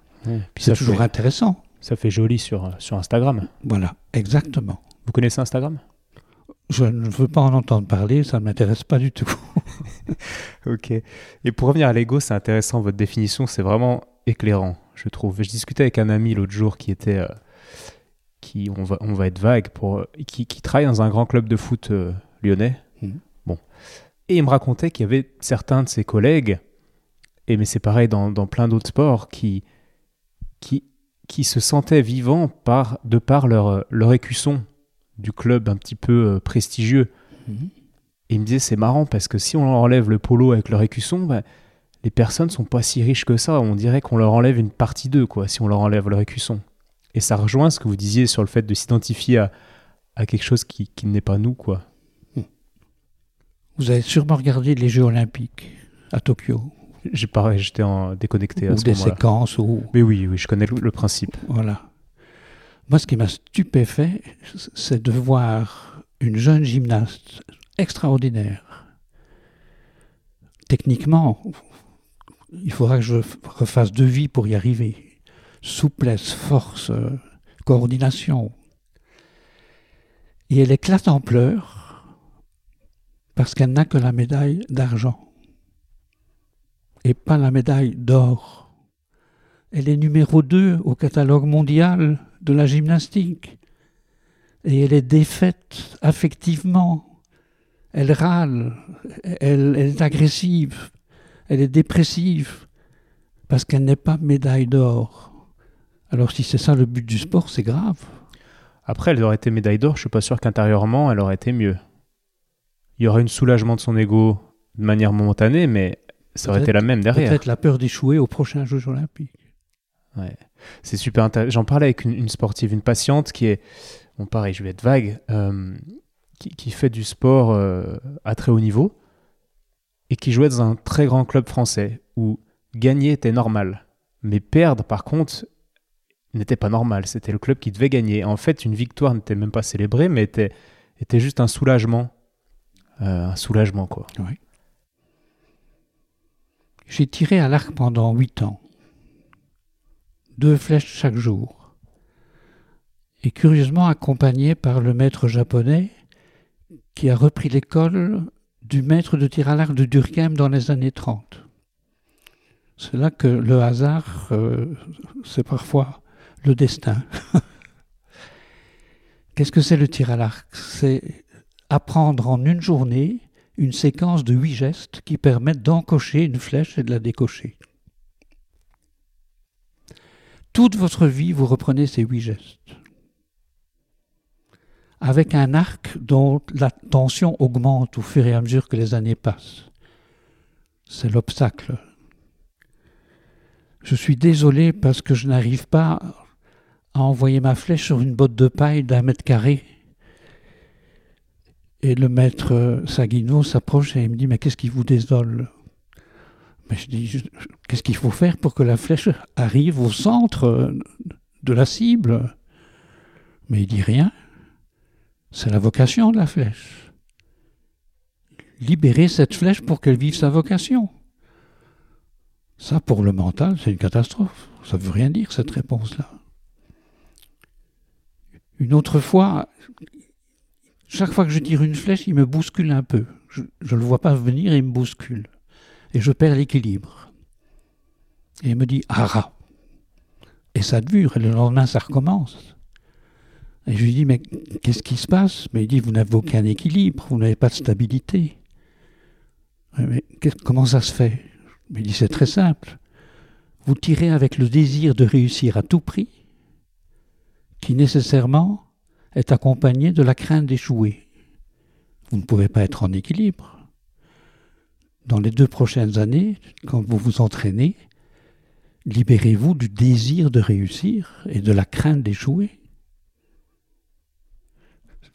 c'est toujours intéressant. Ça fait joli sur, sur Instagram. Voilà, exactement. Vous connaissez Instagram? Je ne veux pas en entendre parler, ça ne m'intéresse pas du tout. ok. Et pour revenir à l'ego, c'est intéressant, votre définition, c'est vraiment éclairant je trouve. Je discutais avec un ami l'autre jour qui était, euh, qui on va, on va être vague pour, qui, qui, travaille dans un grand club de foot euh, lyonnais. Mhm. Bon. Et il me racontait qu'il y avait certains de ses collègues, et mais c'est pareil dans, dans plein d'autres sports, qui, qui, qui se sentaient vivants par, de par leur, leur écusson du club un petit peu euh, prestigieux. Mhm. Et il me disait, c'est marrant parce que si on enlève le polo avec leur écusson, bah, les personnes sont pas si riches que ça. On dirait qu'on leur enlève une partie d'eux, quoi, si on leur enlève leur écusson. Et ça rejoint ce que vous disiez sur le fait de s'identifier à, à quelque chose qui, qui n'est pas nous, quoi. Vous avez sûrement regardé les Jeux Olympiques à Tokyo, J'ai pareil, j'étais en déconnecté à ou ce des séquences, ou Mais oui, oui, je connais le, le principe. Voilà. Moi, ce qui m'a stupéfait, c'est de voir une jeune gymnaste extraordinaire. Techniquement, il faudra que je refasse deux vies pour y arriver. Souplesse, force, coordination. Et elle éclate en pleurs parce qu'elle n'a que la médaille d'argent et pas la médaille d'or. Elle est numéro 2 au catalogue mondial de la gymnastique. Et elle est défaite affectivement. Elle râle, elle, elle est agressive, elle est dépressive, parce qu'elle n'est pas médaille d'or. Alors si c'est ça le but du sport, c'est grave. Après, elle aurait été médaille d'or, je suis pas sûr qu'intérieurement, elle aurait été mieux. Il y aurait un soulagement de son ego de manière momentanée, mais ça aurait été la même derrière. Peut-être la peur d'échouer aux prochains Jeux olympiques. Ouais. C'est super intéressant. J'en parlais avec une, une sportive, une patiente qui est, bon pareil, je vais être vague, euh, qui, qui fait du sport euh, à très haut niveau et qui jouait dans un très grand club français où gagner était normal, mais perdre par contre n'était pas normal. C'était le club qui devait gagner. En fait, une victoire n'était même pas célébrée, mais était, était juste un soulagement. Euh, un soulagement, quoi. J'ai tiré à l'arc pendant huit ans. Deux flèches chaque jour. Et curieusement accompagné par le maître japonais qui a repris l'école du maître de tir à l'arc de Durkheim dans les années 30. C'est là que le hasard, euh, c'est parfois le destin. Qu'est-ce que c'est le tir à l'arc? C'est apprendre en une journée une séquence de huit gestes qui permettent d'encocher une flèche et de la décocher. Toute votre vie, vous reprenez ces huit gestes. Avec un arc dont la tension augmente au fur et à mesure que les années passent. C'est l'obstacle. Je suis désolé parce que je n'arrive pas à envoyer ma flèche sur une botte de paille d'un mètre carré et le maître Saguino s'approche et il me dit Mais qu'est-ce qui vous désole? Mais je dis Qu'est-ce qu'il faut faire pour que la flèche arrive au centre de la cible? Mais il dit rien. C'est la vocation de la flèche. Libérer cette flèche pour qu'elle vive sa vocation. Ça, pour le mental, c'est une catastrophe. Ça ne veut rien dire, cette réponse-là. Une autre fois, chaque fois que je tire une flèche, il me bouscule un peu. Je ne le vois pas venir il me bouscule. Et je perds l'équilibre. Et il me dit Ara. Et ça dure, et le lendemain, ça recommence. Et je lui dis Mais qu'est-ce qui se passe? Mais il dit Vous n'avez aucun équilibre, vous n'avez pas de stabilité. Comment ça se fait? Mais il dit C'est très simple. Vous tirez avec le désir de réussir à tout prix, qui nécessairement est accompagné de la crainte d'échouer. Vous ne pouvez pas être en équilibre. Dans les deux prochaines années, quand vous vous entraînez, libérez-vous du désir de réussir et de la crainte d'échouer.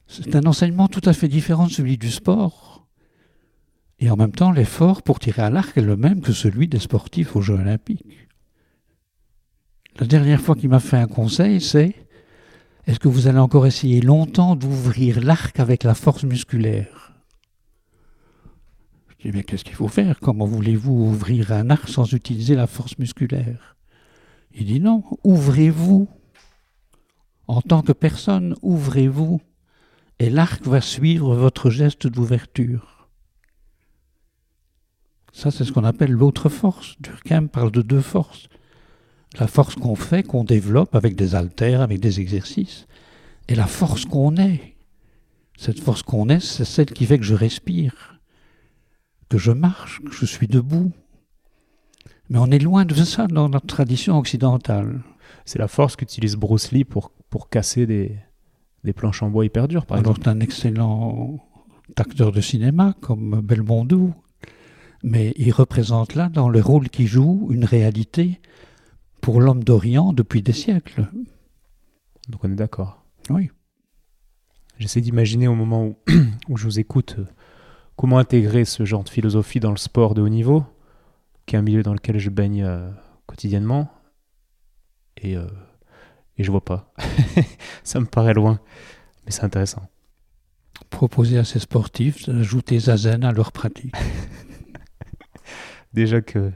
C'est un enseignement tout à fait différent de celui du sport. Et en même temps, l'effort pour tirer à l'arc est le même que celui des sportifs aux Jeux olympiques. La dernière fois qu'il m'a fait un conseil, c'est est-ce que vous allez encore essayer longtemps d'ouvrir l'arc avec la force musculaire? Je dis, mais qu'est-ce qu'il faut faire? Comment voulez-vous ouvrir un arc sans utiliser la force musculaire? Il dit non, ouvrez-vous. En tant que personne, ouvrez-vous. Et l'arc va suivre votre geste d'ouverture. Ça, c'est ce qu'on appelle l'autre force. Durkheim parle de deux forces la force qu'on fait, qu'on développe avec des haltères, avec des exercices, et la force qu'on est. Cette force qu'on est, c'est celle qui fait que je respire, que je marche, que je suis debout. Mais on est loin de ça dans notre tradition occidentale. C'est la force qu'utilise Bruce Lee pour, pour casser des, des planches en bois hyper dures, par Alors, exemple. c'est un excellent acteur de cinéma comme Belmondo, mais il représente là, dans le rôle qu'il joue, une réalité pour l'homme d'Orient depuis des siècles. Donc on est d'accord. Oui. J'essaie d'imaginer au moment où, où je vous écoute euh, comment intégrer ce genre de philosophie dans le sport de haut niveau, qui est un milieu dans lequel je baigne euh, quotidiennement. Et, euh, et je vois pas. Ça me paraît loin, mais c'est intéressant. Proposer à ces sportifs d'ajouter zazen à leur pratique. Déjà que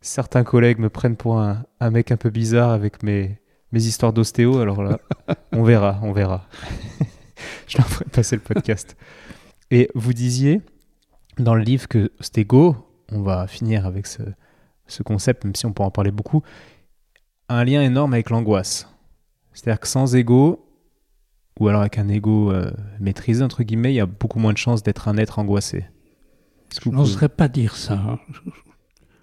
certains collègues me prennent pour un, un mec un peu bizarre avec mes, mes histoires d'ostéo, alors là, on verra, on verra. je leur ferai passer le podcast. Et vous disiez dans le livre que cet ego, on va finir avec ce, ce concept, même si on peut en parler beaucoup, a un lien énorme avec l'angoisse. C'est-à-dire que sans ego, ou alors avec un ego euh, maîtrisé, entre guillemets, il y a beaucoup moins de chances d'être un être angoissé. Je n'oserais pas dire ça,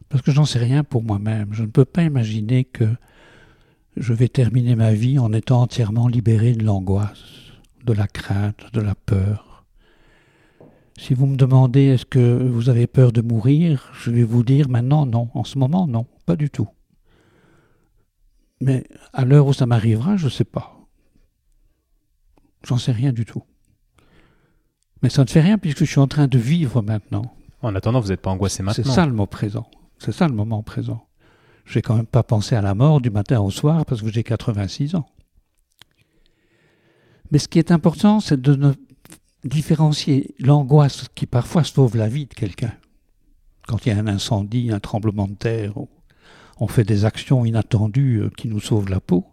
parce que j'en sais rien pour moi-même. Je ne peux pas imaginer que je vais terminer ma vie en étant entièrement libéré de l'angoisse, de la crainte, de la peur. Si vous me demandez est-ce que vous avez peur de mourir, je vais vous dire maintenant non, en ce moment non, pas du tout. Mais à l'heure où ça m'arrivera, je ne sais pas. J'en sais rien du tout. Mais ça ne fait rien puisque je suis en train de vivre maintenant. En attendant, vous n'êtes pas angoissé C'est maintenant. ça le mot présent. C'est ça le moment présent. Je vais quand même pas penser à la mort du matin au soir parce que j'ai 86 ans. Mais ce qui est important, c'est de ne différencier l'angoisse qui parfois sauve la vie de quelqu'un. Quand il y a un incendie, un tremblement de terre, ou on fait des actions inattendues euh, qui nous sauvent la peau,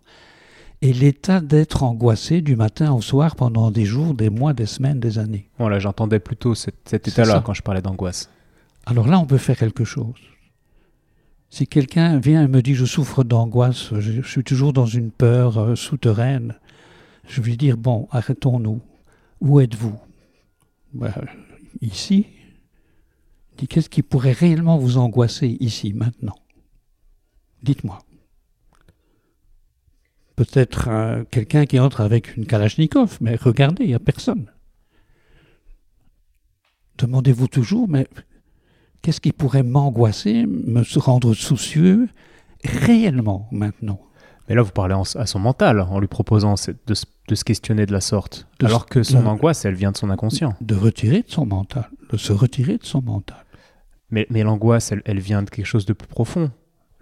et l'état d'être angoissé du matin au soir pendant des jours, des mois, des semaines, des années. Voilà, j'entendais plutôt cet, état-là quand je parlais d'angoisse. Alors là, on peut faire quelque chose. Si quelqu'un vient et me dit je souffre d'angoisse, je, je suis toujours dans une peur euh, souterraine, je vais lui dire bon, arrêtons-nous. Où êtes-vous? Ben, Ici. Il dit qu'est-ce qui pourrait réellement vous angoisser ici, maintenant? Dites-moi. Peut-être euh, quelqu'un qui entre avec une Kalachnikov, mais regardez, il n'y a personne. Demandez-vous toujours, mais qu'est-ce qui pourrait m'angoisser, me rendre soucieux réellement maintenant? Mais là, vous parlez en- à son mental en lui proposant de, se- de se questionner de la sorte. De alors que son de- angoisse, elle vient de son inconscient. De retirer de son mental, de se retirer de son mental. Mais, mais l'angoisse, elle, elle vient de quelque chose de plus profond.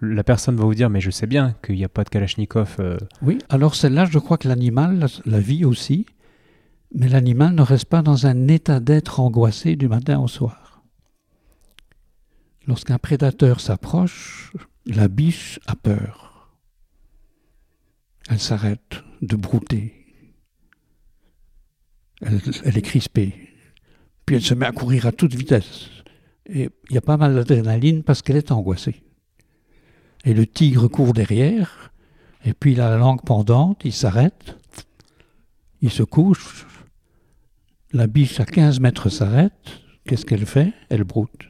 La personne va vous dire, mais je sais bien qu'il n'y a pas de Kalachnikov. euh, Oui, alors celle-là, je crois que l'animal la, la vit aussi, mais l'animal ne reste pas dans un état d'être angoissé du matin au soir. Lorsqu'un prédateur s'approche, la biche a peur. Elle s'arrête de brouter. Elle, elle est crispée. Puis elle se met à courir à toute vitesse. Et il y a pas mal d'adrénaline parce qu'elle est angoissée. Et le tigre court derrière, et puis il a la langue pendante, il s'arrête, il se couche, la biche à 15 mètres s'arrête, qu'est-ce qu'elle fait? Elle broute.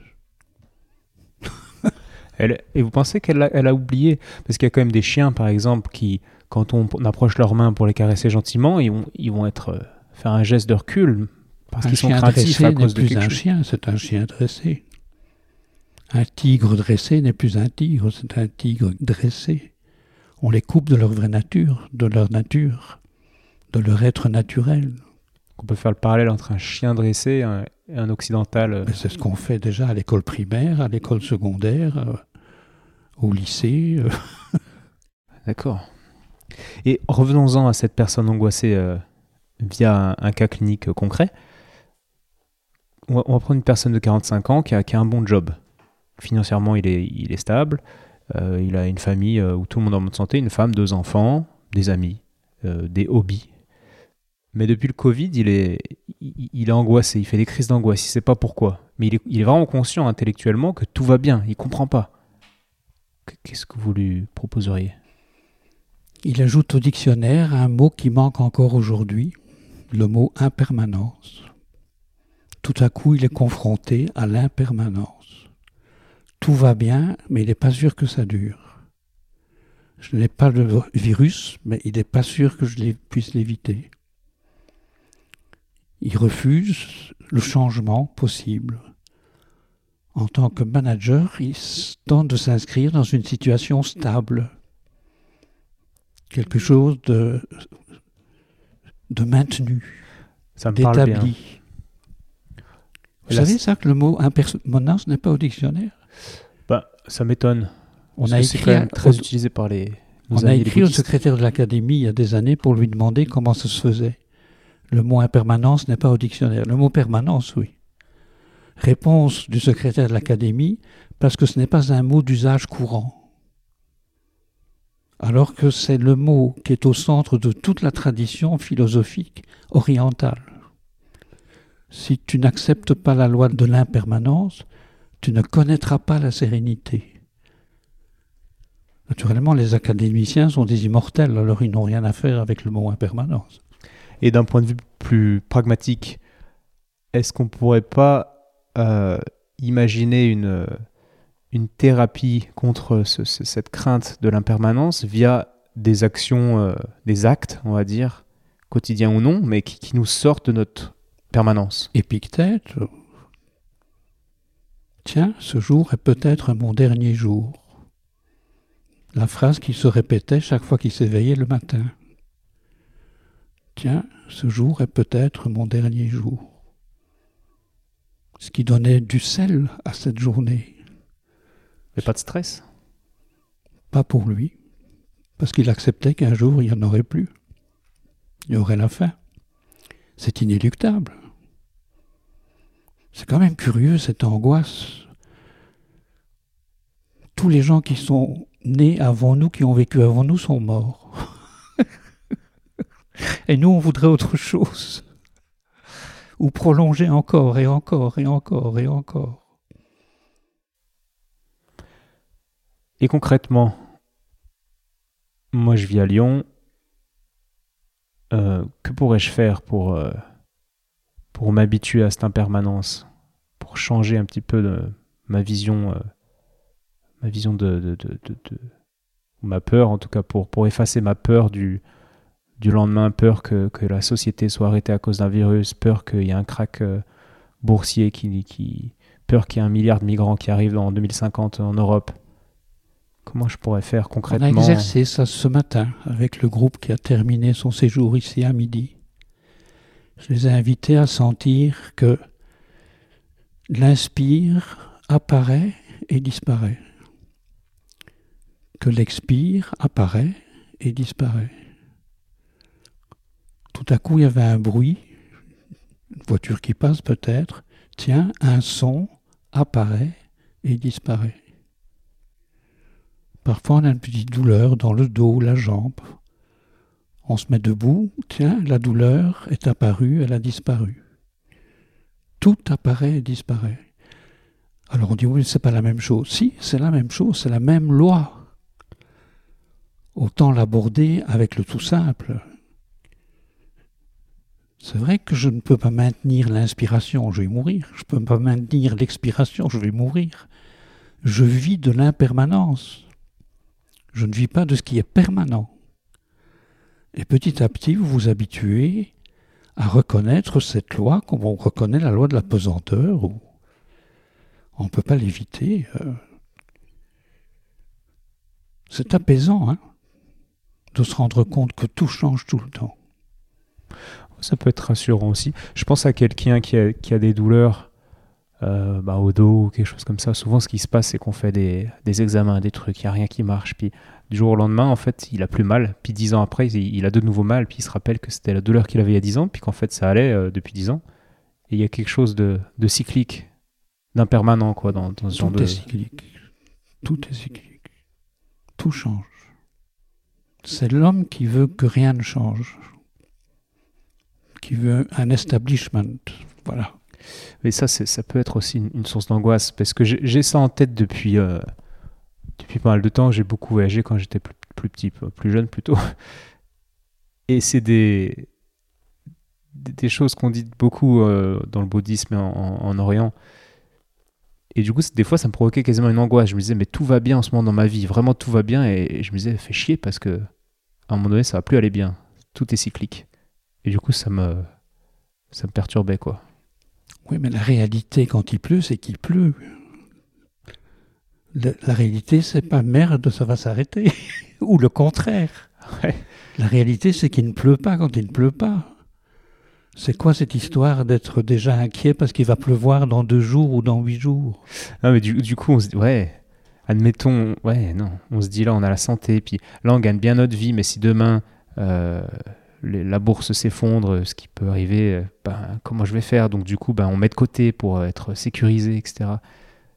elle- et vous pensez qu'elle a, elle a oublié? Parce qu'il y a quand même des chiens, par exemple, qui, quand on, on approche leurs mains pour les caresser gentiment, ils vont, ils vont être, euh, faire un geste de recul parce qu'ils sont craintifs à n'est cause de plus quelque un chose. chien, c'est un chien dressé. Un tigre dressé n'est plus un tigre, c'est un tigre dressé. On les coupe de leur vraie nature, de leur nature, de leur être naturel. On peut faire le parallèle entre un chien dressé et un, et un occidental. euh, C'est ce qu'on fait déjà à l'école primaire, à l'école secondaire, euh, au lycée. euh. D'accord. Et revenons-en à cette personne angoissée euh, via un, un cas clinique concret. On va, on va prendre une personne de 45 ans qui a, qui a un bon job. Financièrement, il est, stable. Euh, il a une famille euh, où tout le monde est en bonne santé, une femme, deux enfants, des amis, euh, des hobbies. Mais depuis le Covid, il est, il est angoissé, il fait des crises d'angoisse, il ne sait pas pourquoi. Mais il est, il est vraiment conscient intellectuellement que tout va bien, il ne comprend pas. Qu'est-ce que vous lui proposeriez? Il ajoute au dictionnaire un mot qui manque encore aujourd'hui, le mot impermanence. tout à coup il est confronté à l'impermanence. Tout va bien, mais il n'est pas sûr que ça dure. Je n'ai pas le virus, mais il n'est pas sûr que je puisse l'éviter. Il refuse le changement possible. En tant que manager, il tente de s'inscrire dans une situation stable, quelque chose de, de maintenu, d'établi. Vous savez ça que le mot impermanence n'est pas au dictionnaire? Ça m'étonne. On a écrit quand même très utilisé par les. On a écrit au secrétaire de l'académie il y a des années pour lui demander comment ça se faisait. Le mot impermanence n'est pas au dictionnaire. Le mot permanence, oui. Réponse du secrétaire de l'Académie, parce que ce n'est pas un mot d'usage courant. Alors que c'est le mot qui est au centre de toute la tradition philosophique orientale. Si tu n'acceptes pas la loi de l'impermanence, tu ne connaîtras pas la sérénité. Naturellement, les académiciens sont des immortels, alors ils n'ont rien à faire avec le mot impermanence. Et d'un point de vue plus pragmatique, est-ce qu'on ne pourrait pas euh, imaginer une, une thérapie contre cette crainte de l'impermanence via des actions, euh, des actes, on va dire, quotidiens ou non, mais qui, nous sortent de notre permanence? Épictète, tiens, ce jour est peut-être mon dernier jour. La phrase qui se répétait chaque fois qu'il s'éveillait le matin. Tiens, ce jour est peut-être mon dernier jour. Ce qui donnait du sel à cette journée. Mais pas de stress Pas pour lui, parce qu'il acceptait qu'un jour il n'y en aurait plus. Il y aurait la fin. C'est inéluctable. C'est quand même curieux cette angoisse. Tous les gens qui sont nés avant nous, qui ont vécu avant nous, sont morts. Et nous, on voudrait autre chose. Ou prolonger encore et encore et encore et encore. Et concrètement, moi je vis à Lyon. Euh, que pourrais-je faire pour, euh, pour m'habituer à cette impermanence Pour changer un petit peu de, ma vision, euh, ma vision de, de, de, de, ma peur, en tout cas pour, pour effacer ma peur du, du lendemain, peur que, la société soit arrêtée à cause d'un virus, peur qu'il y ait un crack euh, boursier, qui, qui, peur qu'il y ait un milliard de migrants qui arrivent en 2050 en Europe. Comment je pourrais faire concrètement On a exercé ça ce matin avec le groupe qui a terminé son séjour ici à midi. Je les ai invités à sentir que l'inspire apparaît et disparaît, que l'expire apparaît et disparaît. Tout à coup, il y avait un bruit, une voiture qui passe peut-être. Tiens, un son apparaît et disparaît. Parfois, on a une petite douleur dans le dos, la jambe. On se met debout, tiens, la douleur est apparue, elle a disparu. Tout apparaît et disparaît. Alors on dit oui, c'est pas la même chose. Si, c'est la même chose, c'est la même loi. Autant l'aborder avec le tout simple. C'est vrai que je ne peux pas maintenir l'inspiration, je vais mourir. Je ne peux pas maintenir l'expiration, je vais mourir. Je vis de l'impermanence. Je ne vis pas de ce qui est permanent. Et petit à petit, vous vous habituez à reconnaître cette loi comme on reconnaît la loi de la pesanteur. Ou on ne peut pas l'éviter. Euh. C'est apaisant hein, de se rendre compte que tout change tout le temps ça peut être rassurant aussi. Je pense à quelqu'un qui a, des douleurs euh, bah, au dos ou quelque chose comme ça. Souvent, ce qui se passe, c'est qu'on fait des, des, examens, des trucs, il n'y a rien qui marche. Puis du jour au lendemain, en fait, il a plus mal. Puis dix ans après, il, a de nouveau mal. Puis il se rappelle que c'était la douleur qu'il avait il y a dix ans, puis qu'en fait, ça allait euh, depuis dix ans. Et il y a quelque chose de, de cyclique, d'impermanent, quoi, dans, dans ce genre de. Tout est cyclique. Tout est cyclique. Tout change. C'est l'homme qui veut que rien ne change qui veut un establishment. Voilà. Mais ça, ça peut être aussi une, source d'angoisse, parce que j'ai ça en tête depuis, euh, depuis pas mal de temps. J'ai beaucoup voyagé quand j'étais plus, petit, plus jeune plutôt. Et c'est des, des choses qu'on dit beaucoup euh, dans le bouddhisme en, en, Orient. Et du coup, des fois, ça me provoquait quasiment une angoisse. Je me disais, mais tout va bien en ce moment dans ma vie, vraiment tout va bien. Et, je me disais, fais chier parce que à un moment donné, ça va plus aller bien. Tout est cyclique. Et du coup, ça me, ça me perturbait, quoi. Oui, mais la réalité, quand il pleut, c'est qu'il pleut. La réalité, c'est pas merde, ça va s'arrêter. Ou le contraire. La réalité, c'est qu'il ne pleut pas quand il ne pleut pas. C'est quoi cette histoire d'être déjà inquiet parce qu'il va pleuvoir dans deux jours ou dans huit jours? Non, mais du, coup, on se dit, ouais, admettons, ouais, non, on se dit là, on a la santé, puis là, on gagne bien notre vie, mais si demain euh, la bourse s'effondre, ce qui peut arriver, euh, ben, comment je vais faire? Donc, du coup, ben, on met de côté pour être sécurisé, etc.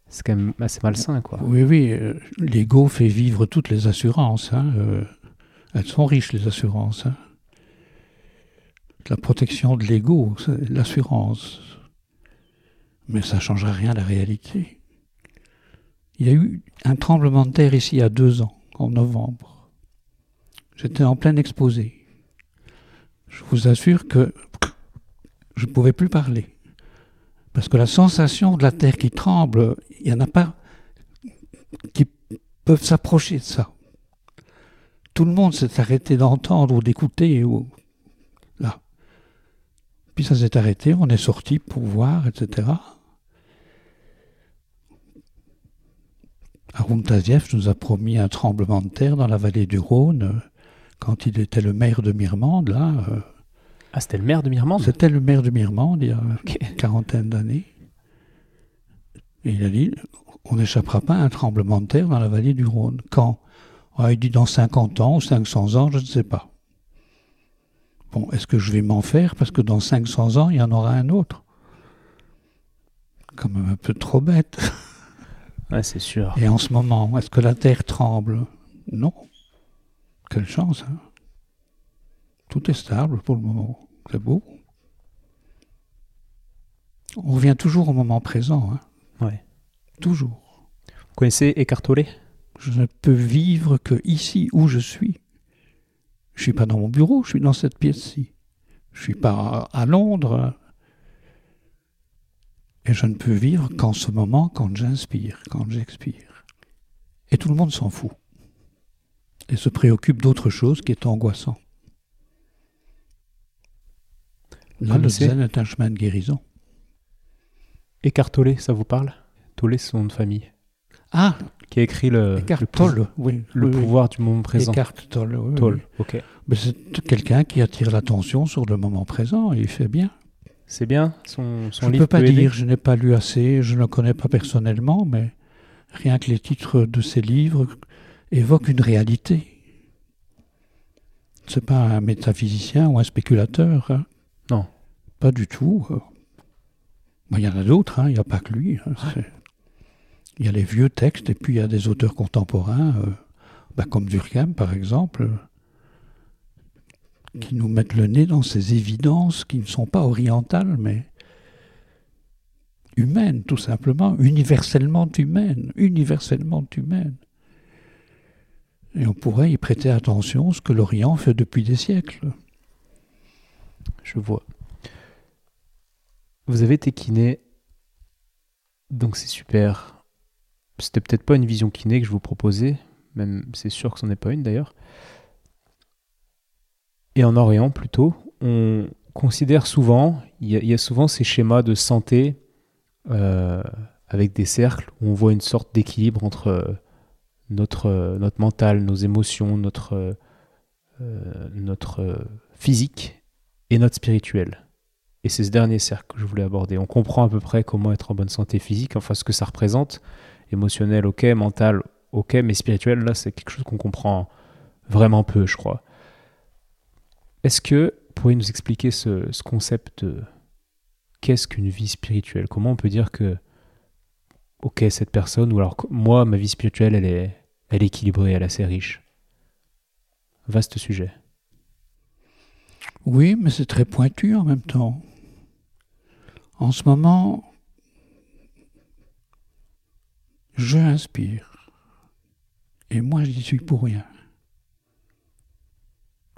C'est quand même assez malsain, quoi. Oui, oui, euh, l'ego fait vivre toutes les assurances. Hein, elles sont riches, les assurances. Hein la protection de l'ego, l'assurance. Mais ça ne changera rien à la réalité. Il y a eu un tremblement de terre ici il y a deux ans, en novembre. J'étais en plein exposé. Je vous assure que je ne pouvais plus parler. Parce que la sensation de la terre qui tremble, il n'y en a pas qui peuvent s'approcher de ça. Tout le monde s'est arrêté d'entendre ou d'écouter. Ou... Là. Puis ça s'est arrêté, on est sorti pour voir, etc. Arun Taziev nous a promis un tremblement de terre dans la vallée du Rhône quand il était le maire de Mirmande, là. Ah, c'était le maire de Mirmande C'était le maire de Mirmande, il y a une quarantaine d'années. Et il a dit, on n'échappera pas à un tremblement de terre dans la vallée du Rhône. Quand? Ah, Il dit dans 50 ans ou 500 ans, je ne sais pas. Bon, est-ce que je vais m'en faire? Parce que dans 500 ans, il y en aura un autre Quand même un peu trop bête. Ouais, c'est sûr. Et en ce moment, est-ce que la Terre tremble? Non. Quelle chance, hein Tout est stable pour le moment. C'est beau. On revient toujours au moment présent. Hein ouais. Toujours. Vous connaissez Eckhart Tolle? Je ne peux vivre que ici où je suis. Je suis pas dans mon bureau, je suis dans cette pièce-ci. Je suis pas à Londres. Et je ne peux vivre qu'en ce moment, quand j'inspire, quand j'expire. Et tout le monde s'en fout. Et se préoccupe d'autre chose qui est angoissant. Le zen est un chemin de guérison. Eckhart Tolle, ça vous parle? Tolle, c'est son nom de famille. Ah, qui a écrit le, le, pouvoir du moment présent. Eckhart Tolle, ok. c'est quelqu'un qui attire l'attention sur le moment présent et il fait bien. C'est bien son, son je ne peux pas dire, je n'ai pas lu assez, je ne le connais pas personnellement, mais rien que les titres de ses livres évoquent une réalité. C'est pas un métaphysicien ou un spéculateur. Hein. Pas du tout. Il y en a d'autres, hein, il n'y a pas que lui. Hein, il y a les vieux textes et puis il y a des auteurs contemporains, euh, bah, comme Durkheim par exemple, qui nous mettent le nez dans ces évidences qui ne sont pas orientales mais humaines tout simplement, universellement humaines, universellement humaines. Et on pourrait y prêter attention, ce que l'Orient fait depuis des siècles. Je vois. Vous avez été kiné, donc c'est super c'était peut-être pas une vision kiné que je vous proposais, même c'est sûr que ce n'est pas une d'ailleurs. Et en Orient plutôt, on considère souvent, il y, a souvent ces schémas de santé euh, avec des cercles où on voit une sorte d'équilibre entre euh, notre, euh, notre mental, nos émotions, notre, notre physique et notre spirituel. Et c'est ce dernier cercle que je voulais aborder. On comprend à peu près comment être en bonne santé physique, enfin ce que ça représente, émotionnel, ok, mental, ok, mais spirituel, là, c'est quelque chose qu'on comprend vraiment peu, je crois. Est-ce que vous pourriez nous expliquer ce, concept de qu'est-ce qu'une vie spirituelle Comment on peut dire que, ok, cette personne, ou alors moi, ma vie spirituelle, elle est, elle est équilibrée, elle est assez riche Vaste sujet. Oui, mais c'est très pointu en même temps. En ce moment, je inspire. Et moi, j'y suis pour rien.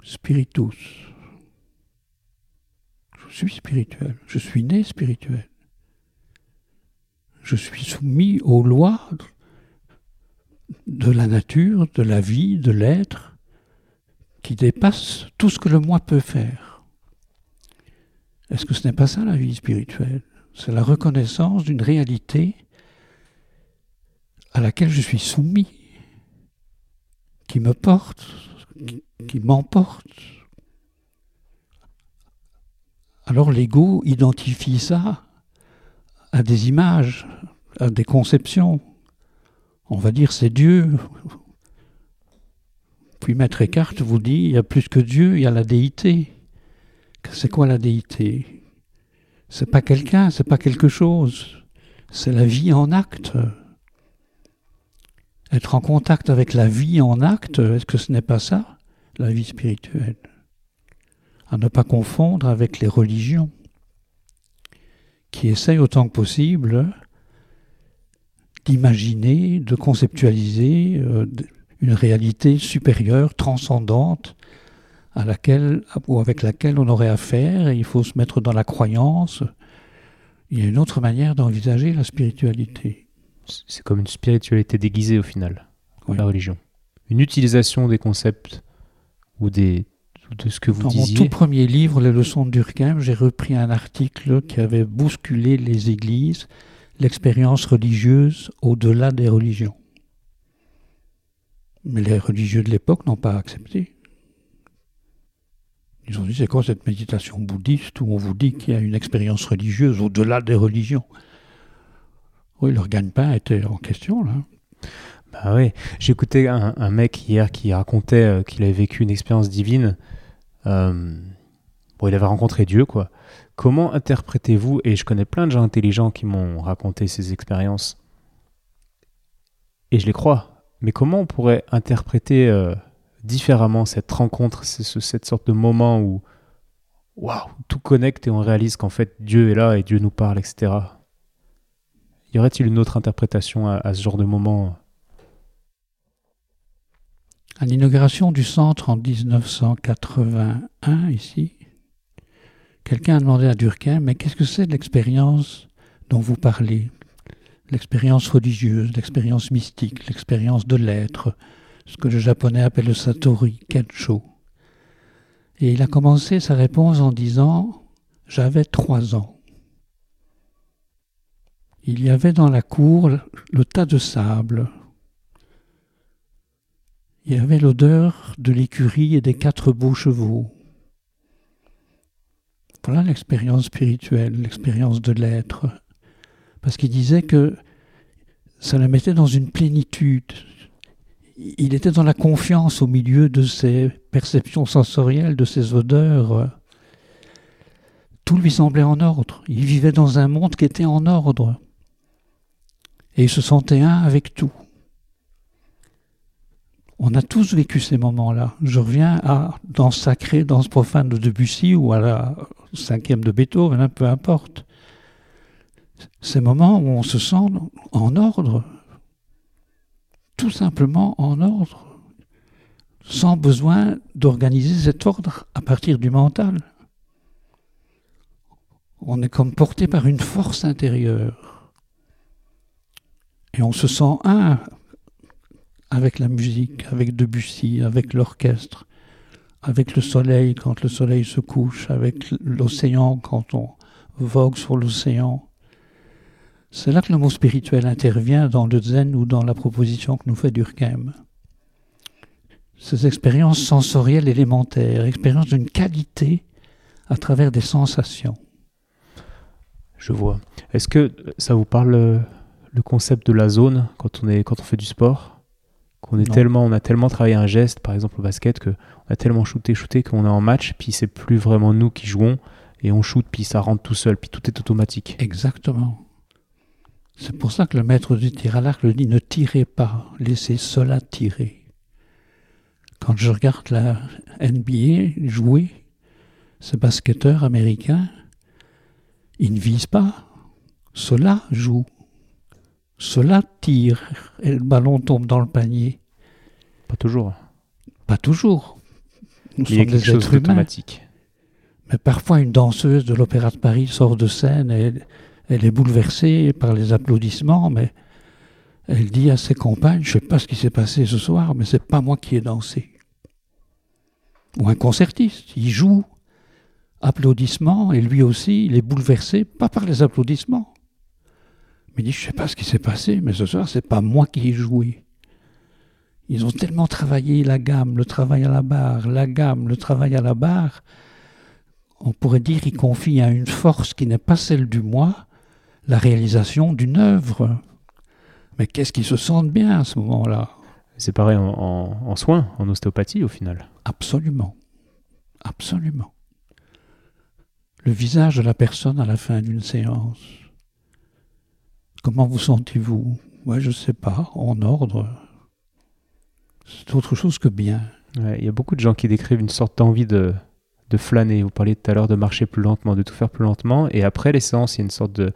Spiritus. Je suis spirituel. Je suis né spirituel. Je suis soumis aux lois de la nature, de la vie, de l'être, qui dépassent tout ce que le moi peut faire. Est-ce que ce n'est pas ça la vie spirituelle? C'est la reconnaissance d'une réalité à laquelle je suis soumis, qui me porte, qui m'emporte. Alors l'ego identifie ça à des images, à des conceptions. On va dire c'est Dieu. Puis Maître Eckhart vous dit, il y a plus que Dieu, il y a la déité. C'est quoi la déité? C'est pas quelqu'un, c'est pas quelque chose. C'est la vie en acte. Être en contact avec la vie en acte, est-ce que ce n'est pas ça, la vie spirituelle? À ne pas confondre avec les religions, qui essayent autant que possible d'imaginer, de conceptualiser euh, une réalité supérieure, transcendante, à laquelle, ou avec laquelle on aurait affaire, et il faut se mettre dans la croyance. Il y a une autre manière d'envisager la spiritualité. C'est comme une spiritualité déguisée au final, la religion. Une utilisation des concepts ou des, de ce que vous disiez. Dans mon tout premier livre, Les leçons de Durkheim, j'ai repris un article qui avait bousculé les églises, l'expérience religieuse au-delà des religions. Mais les religieux de l'époque n'ont pas accepté. Ils ont dit c'est quoi cette méditation bouddhiste où on vous dit qu'il y a une expérience religieuse au-delà des religions? Oui, leur gagne-pain était en question, là. Bah oui, j'écoutais un, un, mec hier qui racontait euh, qu'il avait vécu une expérience divine. Euh, bon, il avait rencontré Dieu, quoi. Comment interprétez-vous, et je connais plein de gens intelligents qui m'ont raconté ces expériences, et je les crois, mais comment on pourrait interpréter euh, différemment cette rencontre, cette sorte de moment où, waouh, tout connecte et on réalise qu'en fait Dieu est là et Dieu nous parle, etc. Y aurait-il une autre interprétation à, ce genre de moment? À l'inauguration du centre en 1981, ici, quelqu'un a demandé à Durkheim, mais qu'est-ce que c'est l'expérience dont vous parlez? L'expérience religieuse, l'expérience mystique, l'expérience de l'être, ce que le japonais appelle le satori, kencho. Et il a commencé sa réponse en disant J'avais trois ans il y avait dans la cour le tas de sable. Il y avait l'odeur de l'écurie et des quatre beaux chevaux. Voilà l'expérience spirituelle, l'expérience de l'être. Parce qu'il disait que ça le mettait dans une plénitude. Il était dans la confiance au milieu de ses perceptions sensorielles, de ses odeurs. Tout lui semblait en ordre. Il vivait dans un monde qui était en ordre et il se sentait un avec tout. On a tous vécu ces moments-là. Je reviens à Danse sacrée, Danse profane de Debussy ou à la cinquième de Beethoven, hein, peu importe. Ces moments où on se sent en ordre, tout simplement en ordre, sans besoin d'organiser cet ordre à partir du mental. On est comme porté par une force intérieure. Et on se sent un avec la musique, avec Debussy, avec l'orchestre, avec le soleil quand le soleil se couche, avec l'océan quand on vogue sur l'océan. C'est là que le mot spirituel intervient dans le zen ou dans la proposition que nous fait Durkheim. Ces expériences sensorielles élémentaires, expériences d'une qualité à travers des sensations. Je vois. Est-ce que ça vous parle euh, le concept de la zone quand on, est, quand on fait du sport? Qu'on est tellement, on a tellement travaillé un geste, par exemple au basket, qu'on a tellement shooté, shooté qu'on est en match, puis c'est plus vraiment nous qui jouons, et on shoot, puis ça rentre tout seul, puis tout est automatique. Exactement. C'est pour ça que le maître du tir à l'arc le dit ne tirez pas, laissez cela tirer. Quand je regarde la NBA jouer, ce basketteur américain, il ne vise pas, cela joue. Cela tire et le ballon tombe dans le panier. Pas toujours. Pas toujours. Nous Il y a quelque chose d'automatique. Mais parfois, une danseuse de l'Opéra de Paris sort de scène et elle est bouleversée par les applaudissements, mais elle dit à ses compagnes, je ne sais pas ce qui s'est passé ce soir, mais c'est pas moi qui ai dansé. Ou un concertiste, il joue, applaudissements, et lui aussi, il est bouleversé, pas par les applaudissements. Mais il dit, je ne sais pas ce qui s'est passé, mais ce soir, c'est pas moi qui ai joué. Ils ont tellement travaillé la gamme, le travail à la barre, la gamme, le travail à la barre. On pourrait dire qu'ils confient à une force qui n'est pas celle du moi la réalisation d'une œuvre. Mais qu'est-ce qu'ils se sentent bien à ce moment-là? C'est pareil en, en, soins, en ostéopathie au final. Absolument. Absolument. Le visage de la personne à la fin d'une séance. Comment vous sentez-vous? Ouais, je ne sais pas, en ordre c'est autre chose que bien. Il y a beaucoup de gens qui décrivent une sorte d'envie de, de flâner. Vous parliez tout à l'heure de marcher plus lentement, de tout faire plus lentement. Et après les séances, il y a une sorte de.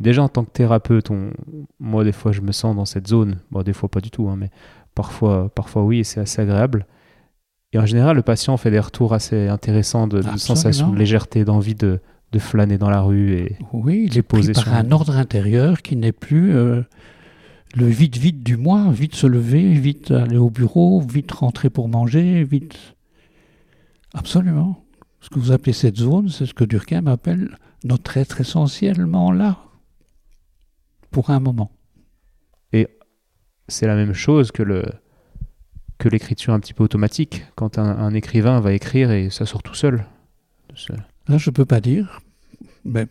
Déjà en tant que thérapeute, on... moi des fois je me sens dans cette zone. Bon, des fois pas du tout, hein, mais parfois, parfois oui, et c'est assez agréable. Et en général, le patient fait des retours assez intéressants de, de sensation de légèreté, d'envie de, de, flâner dans la rue et oui, il est posé par un ordre intérieur qui n'est plus euh, le vite, vite du mois, vite se lever, vite aller au bureau, vite rentrer pour manger, vite. Absolument. Ce que vous appelez cette zone, c'est ce que Durkheim appelle notre être essentiellement là, pour un moment. Et c'est la même chose que le que l'écriture un petit peu automatique, quand un, écrivain va écrire et ça sort tout seul. Là, je ne peux pas dire. Mais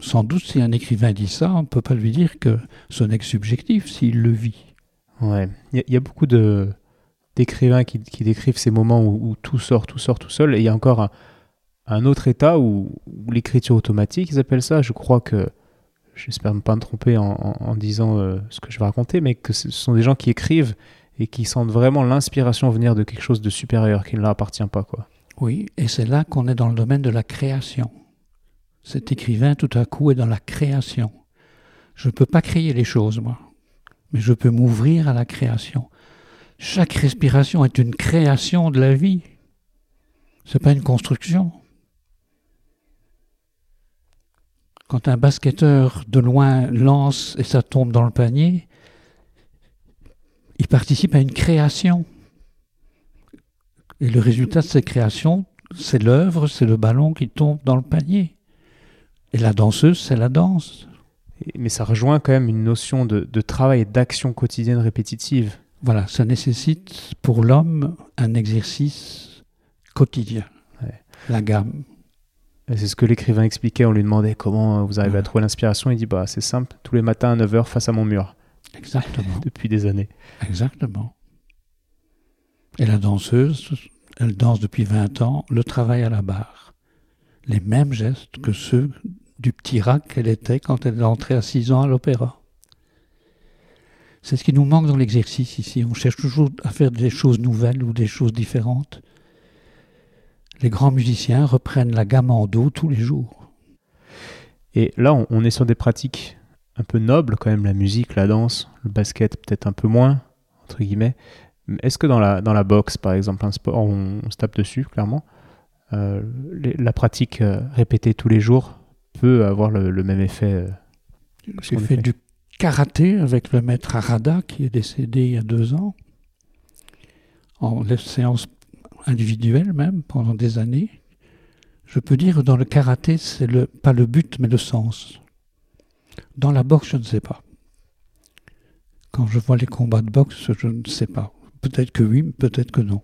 sans doute, si un écrivain dit ça, on ne peut pas lui dire que ce n'est que subjectif s'il le vit. Ouais, il y, a beaucoup de d'écrivains qui, décrivent ces moments où, tout sort, tout sort tout seul. Et il y a encore un, autre état où, l'écriture automatique, ils appellent ça. Je crois que, j'espère ne pas me tromper en, disant euh, ce que je vais raconter, mais que ce sont des gens qui écrivent et qui sentent vraiment l'inspiration venir de quelque chose de supérieur qui ne leur appartient pas. Quoi. Oui, et c'est là qu'on est dans le domaine de la création. Cet écrivain, tout à coup, est dans la création. Je ne peux pas créer les choses, moi, mais je peux m'ouvrir à la création. Chaque respiration est une création de la vie. Ce n'est pas une construction. Quand un basketteur de loin lance et ça tombe dans le panier, il participe à une création. Et le résultat de cette création, c'est l'œuvre, c'est le ballon qui tombe dans le panier. Et la danseuse, c'est la danse. Mais ça rejoint quand même une notion de, travail et d'action quotidienne répétitive. Voilà, ça nécessite pour l'homme un exercice quotidien. La gamme. C'est ce que l'écrivain expliquait. On lui demandait comment vous arrivez à trouver l'inspiration. Il dit bah, c'est simple, tous les matins à 9h face à mon mur. Exactement. depuis des années. Exactement. Et la danseuse, elle danse depuis 20 ans, le travail à la barre. Les mêmes gestes que ceux du petit rat qu'elle était quand elle est entrée à 6 ans à l'opéra. C'est ce qui nous manque dans l'exercice ici. On cherche toujours à faire des choses nouvelles ou des choses différentes. Les grands musiciens reprennent la gamme en dos tous les jours. Et là, on est sur des pratiques un peu nobles quand même, la musique, la danse, le basket peut-être un peu moins, entre guillemets. Est-ce que dans la, dans la boxe, par exemple, un sport, on, se tape dessus, clairement, euh, la pratique euh, répétée tous les jours peut avoir le, même effet. Euh, J'ai fait, du karaté avec le maître Arada qui est décédé il y a deux ans, en séance individuelle même, pendant des années. Je peux dire dans le karaté, c'est le, pas le but, mais le sens. Dans la boxe, je ne sais pas. Quand je vois les combats de boxe, je ne sais pas. Peut-être que oui, peut-être que non.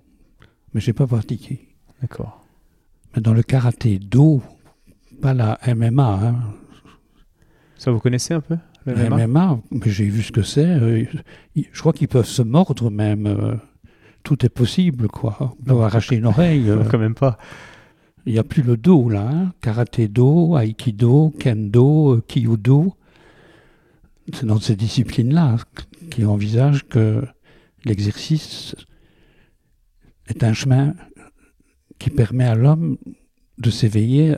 Mais je n'ai pas pratiqué. D'accord. Mais dans le karaté do, pas la MMA. Hein. Ça, vous connaissez un peu le MMA, mais j'ai vu ce que c'est. Euh, je crois qu'ils peuvent se mordre même. Euh, tout est possible, quoi. On peut arracher une oreille. Euh. quand même pas. Il n'y a plus le do, là. Hein. Karaté do, aikido, kendo, kyudo. C'est dans ces disciplines-là qui envisagent que l'exercice est un chemin qui permet à l'homme de s'éveiller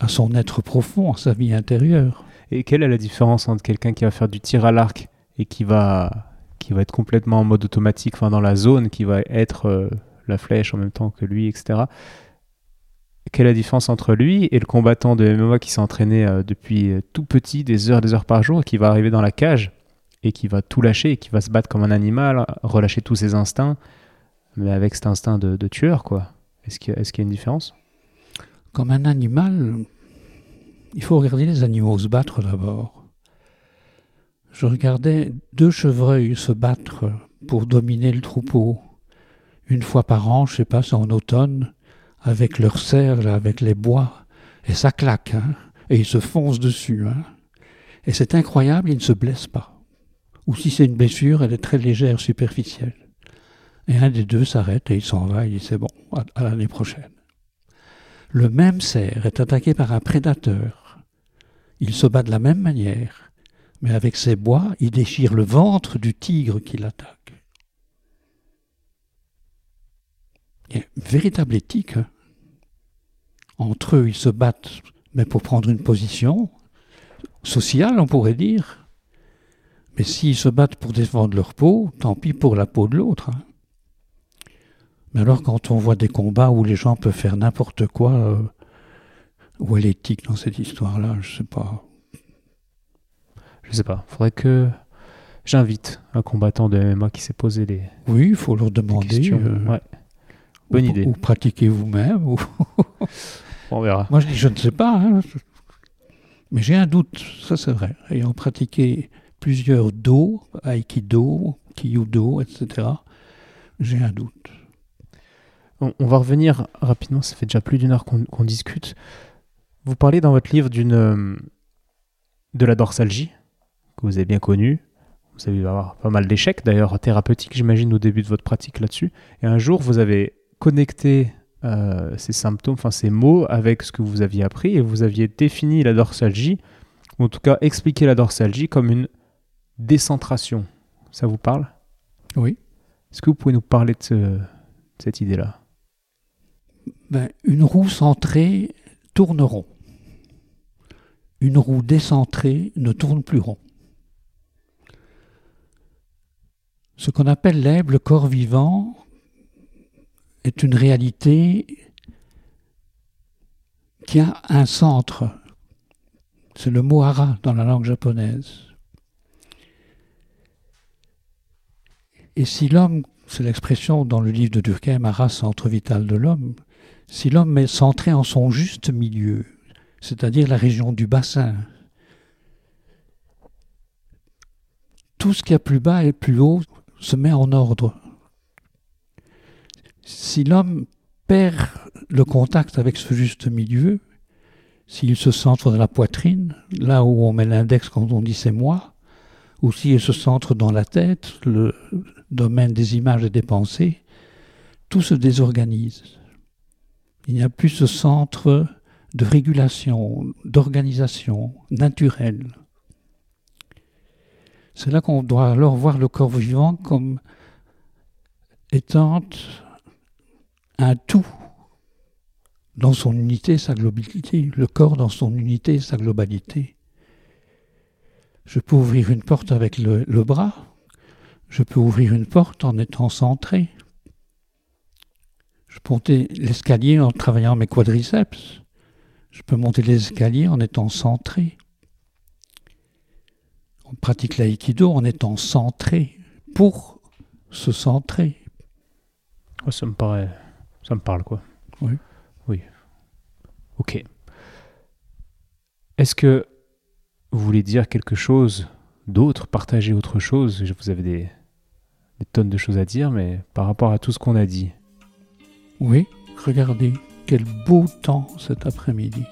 à son être profond, à sa vie intérieure. Et quelle est la différence entre quelqu'un qui va faire du tir à l'arc et qui va, qui va être complètement en mode automatique, enfin dans la zone, qui va être euh, la flèche en même temps que lui, etc. quelle est la différence entre lui et le combattant de MMA qui s'est entraîné euh, depuis euh, tout petit, des heures, des heures par jour, et qui va arriver dans la cage et qui va tout lâcher et qui va se battre comme un animal, relâcher tous ses instincts, mais avec cet instinct de, tueur, quoi? Est-ce qu'il y a une différence? Comme un animal, il faut regarder les animaux se battre d'abord. Je regardais deux chevreuils se battre pour dominer le troupeau. Une fois par an, je sais pas, c'est en automne, avec leur serre, là, avec les bois, et ça claque, hein, et ils se foncent dessus. hein. Et c'est incroyable, ils ne se blessent pas. Ou si c'est une blessure, elle est très légère, superficielle. Et un des deux s'arrête et il s'en va, il dit c'est bon, à l'année prochaine. Le même cerf est attaqué par un prédateur. Il se bat de la même manière, mais avec ses bois, il déchire le ventre du tigre qui l'attaque. Il y a véritable éthique. hein. Entre eux, ils se battent, mais pour prendre une position sociale, on pourrait dire. Mais s'ils se battent pour défendre leur peau, tant pis pour la peau de l'autre. hein. Mais alors, quand on voit des combats où les gens peuvent faire n'importe quoi, euh, où est l'éthique dans cette histoire-là Je sais pas. Je sais pas. Faudrait que j'invite un combattant de MMA qui s'est posé les, Oui, il faut leur demander. euh, Ouais. Bonne ou, idée. Ou pratiquer vous-même. ou- On verra. Moi, je je ne sais pas. hein. Mais j'ai un doute, ça c'est vrai. Ayant pratiqué plusieurs do, aikido, kyudo, etc., j'ai un doute. On, on va revenir rapidement, ça fait déjà plus d'une heure qu'on qu'on discute. Vous parlez dans votre livre d'une euh, de la dorsalgie, que vous avez bien connue. Vous avez eu avoir pas mal d'échecs, d'ailleurs thérapeutiques, j'imagine, au début de votre pratique là-dessus. Et un jour, vous avez connecté euh, ces symptômes, enfin ces mots, avec ce que vous aviez appris, et vous aviez défini la dorsalgie, ou en tout cas expliqué la dorsalgie comme une décentration. Ça vous parle? Oui. Est-ce que vous pouvez nous parler de, ce- de cette idée-là? Ben, une roue centrée tourne rond. Une roue décentrée ne tourne plus rond. Ce qu'on appelle l'être, le corps vivant, est une réalité qui a un centre. C'est le mot hara dans la langue japonaise. Et si l'homme, c'est l'expression dans le livre de Durkheim, hara, centre vital de l'homme, si l'homme est centré en son juste milieu, c'est-à-dire la région du bassin, tout ce qui est plus bas et plus haut se met en ordre. Si l'homme perd le contact avec ce juste milieu, s'il se centre dans la poitrine, là où on met l'index quand on dit c'est moi, ou s'il se centre dans la tête, le domaine des images et des pensées, tout se désorganise. Il n'y a plus ce centre de régulation, d'organisation naturelle. C'est là qu'on doit alors voir le corps vivant comme étant un tout dans son unité, sa globalité, le corps dans son unité, sa globalité. Je peux ouvrir une porte avec le, bras, je peux ouvrir une porte en étant centré. Je peux monter l'escalier en travaillant mes quadriceps. Je peux monter les escaliers en étant centré. On pratique l'aïkido en étant centré pour se centrer. Ça me paraît. Ça me parle, quoi. Oui. Oui. Ok. Est-ce que vous voulez dire quelque chose d'autre, partager autre chose? Vous avez des, des tonnes de choses à dire, mais par rapport à tout ce qu'on a dit, Oui, regardez, quel beau temps cet après-midi.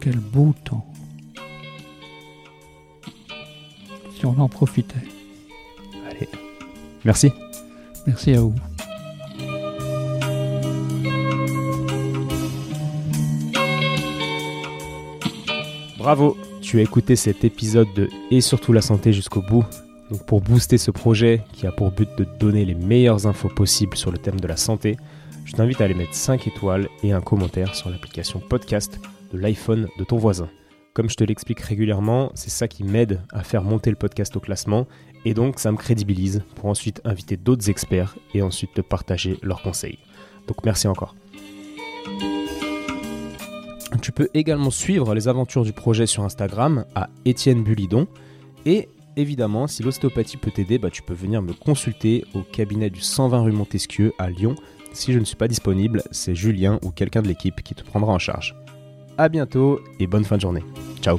Quel beau temps. Si on en profitait. allez. Merci. Merci à vous. Bravo, tu as écouté cet épisode de Et surtout la santé jusqu'au bout. Donc pour booster ce projet qui a pour but de te donner les meilleures infos possibles sur le thème de la santé, je t'invite à aller mettre 5 étoiles et un commentaire sur l'application podcast de l'iPhone de ton voisin. Comme je te l'explique régulièrement, c'est ça qui m'aide à faire monter le podcast au classement et donc ça me crédibilise pour ensuite inviter d'autres experts et ensuite te partager leurs conseils. Donc merci encore. Tu peux également suivre les aventures du projet sur Instagram à Étienne Bulidon. Et évidemment, si l'ostéopathie peut t'aider, bah, tu peux venir me consulter au cabinet du 120 rue Montesquieu à Lyon. Si je ne suis pas disponible, c'est Julien ou quelqu'un de l'équipe qui te prendra en charge. A bientôt et bonne fin de journée. Ciao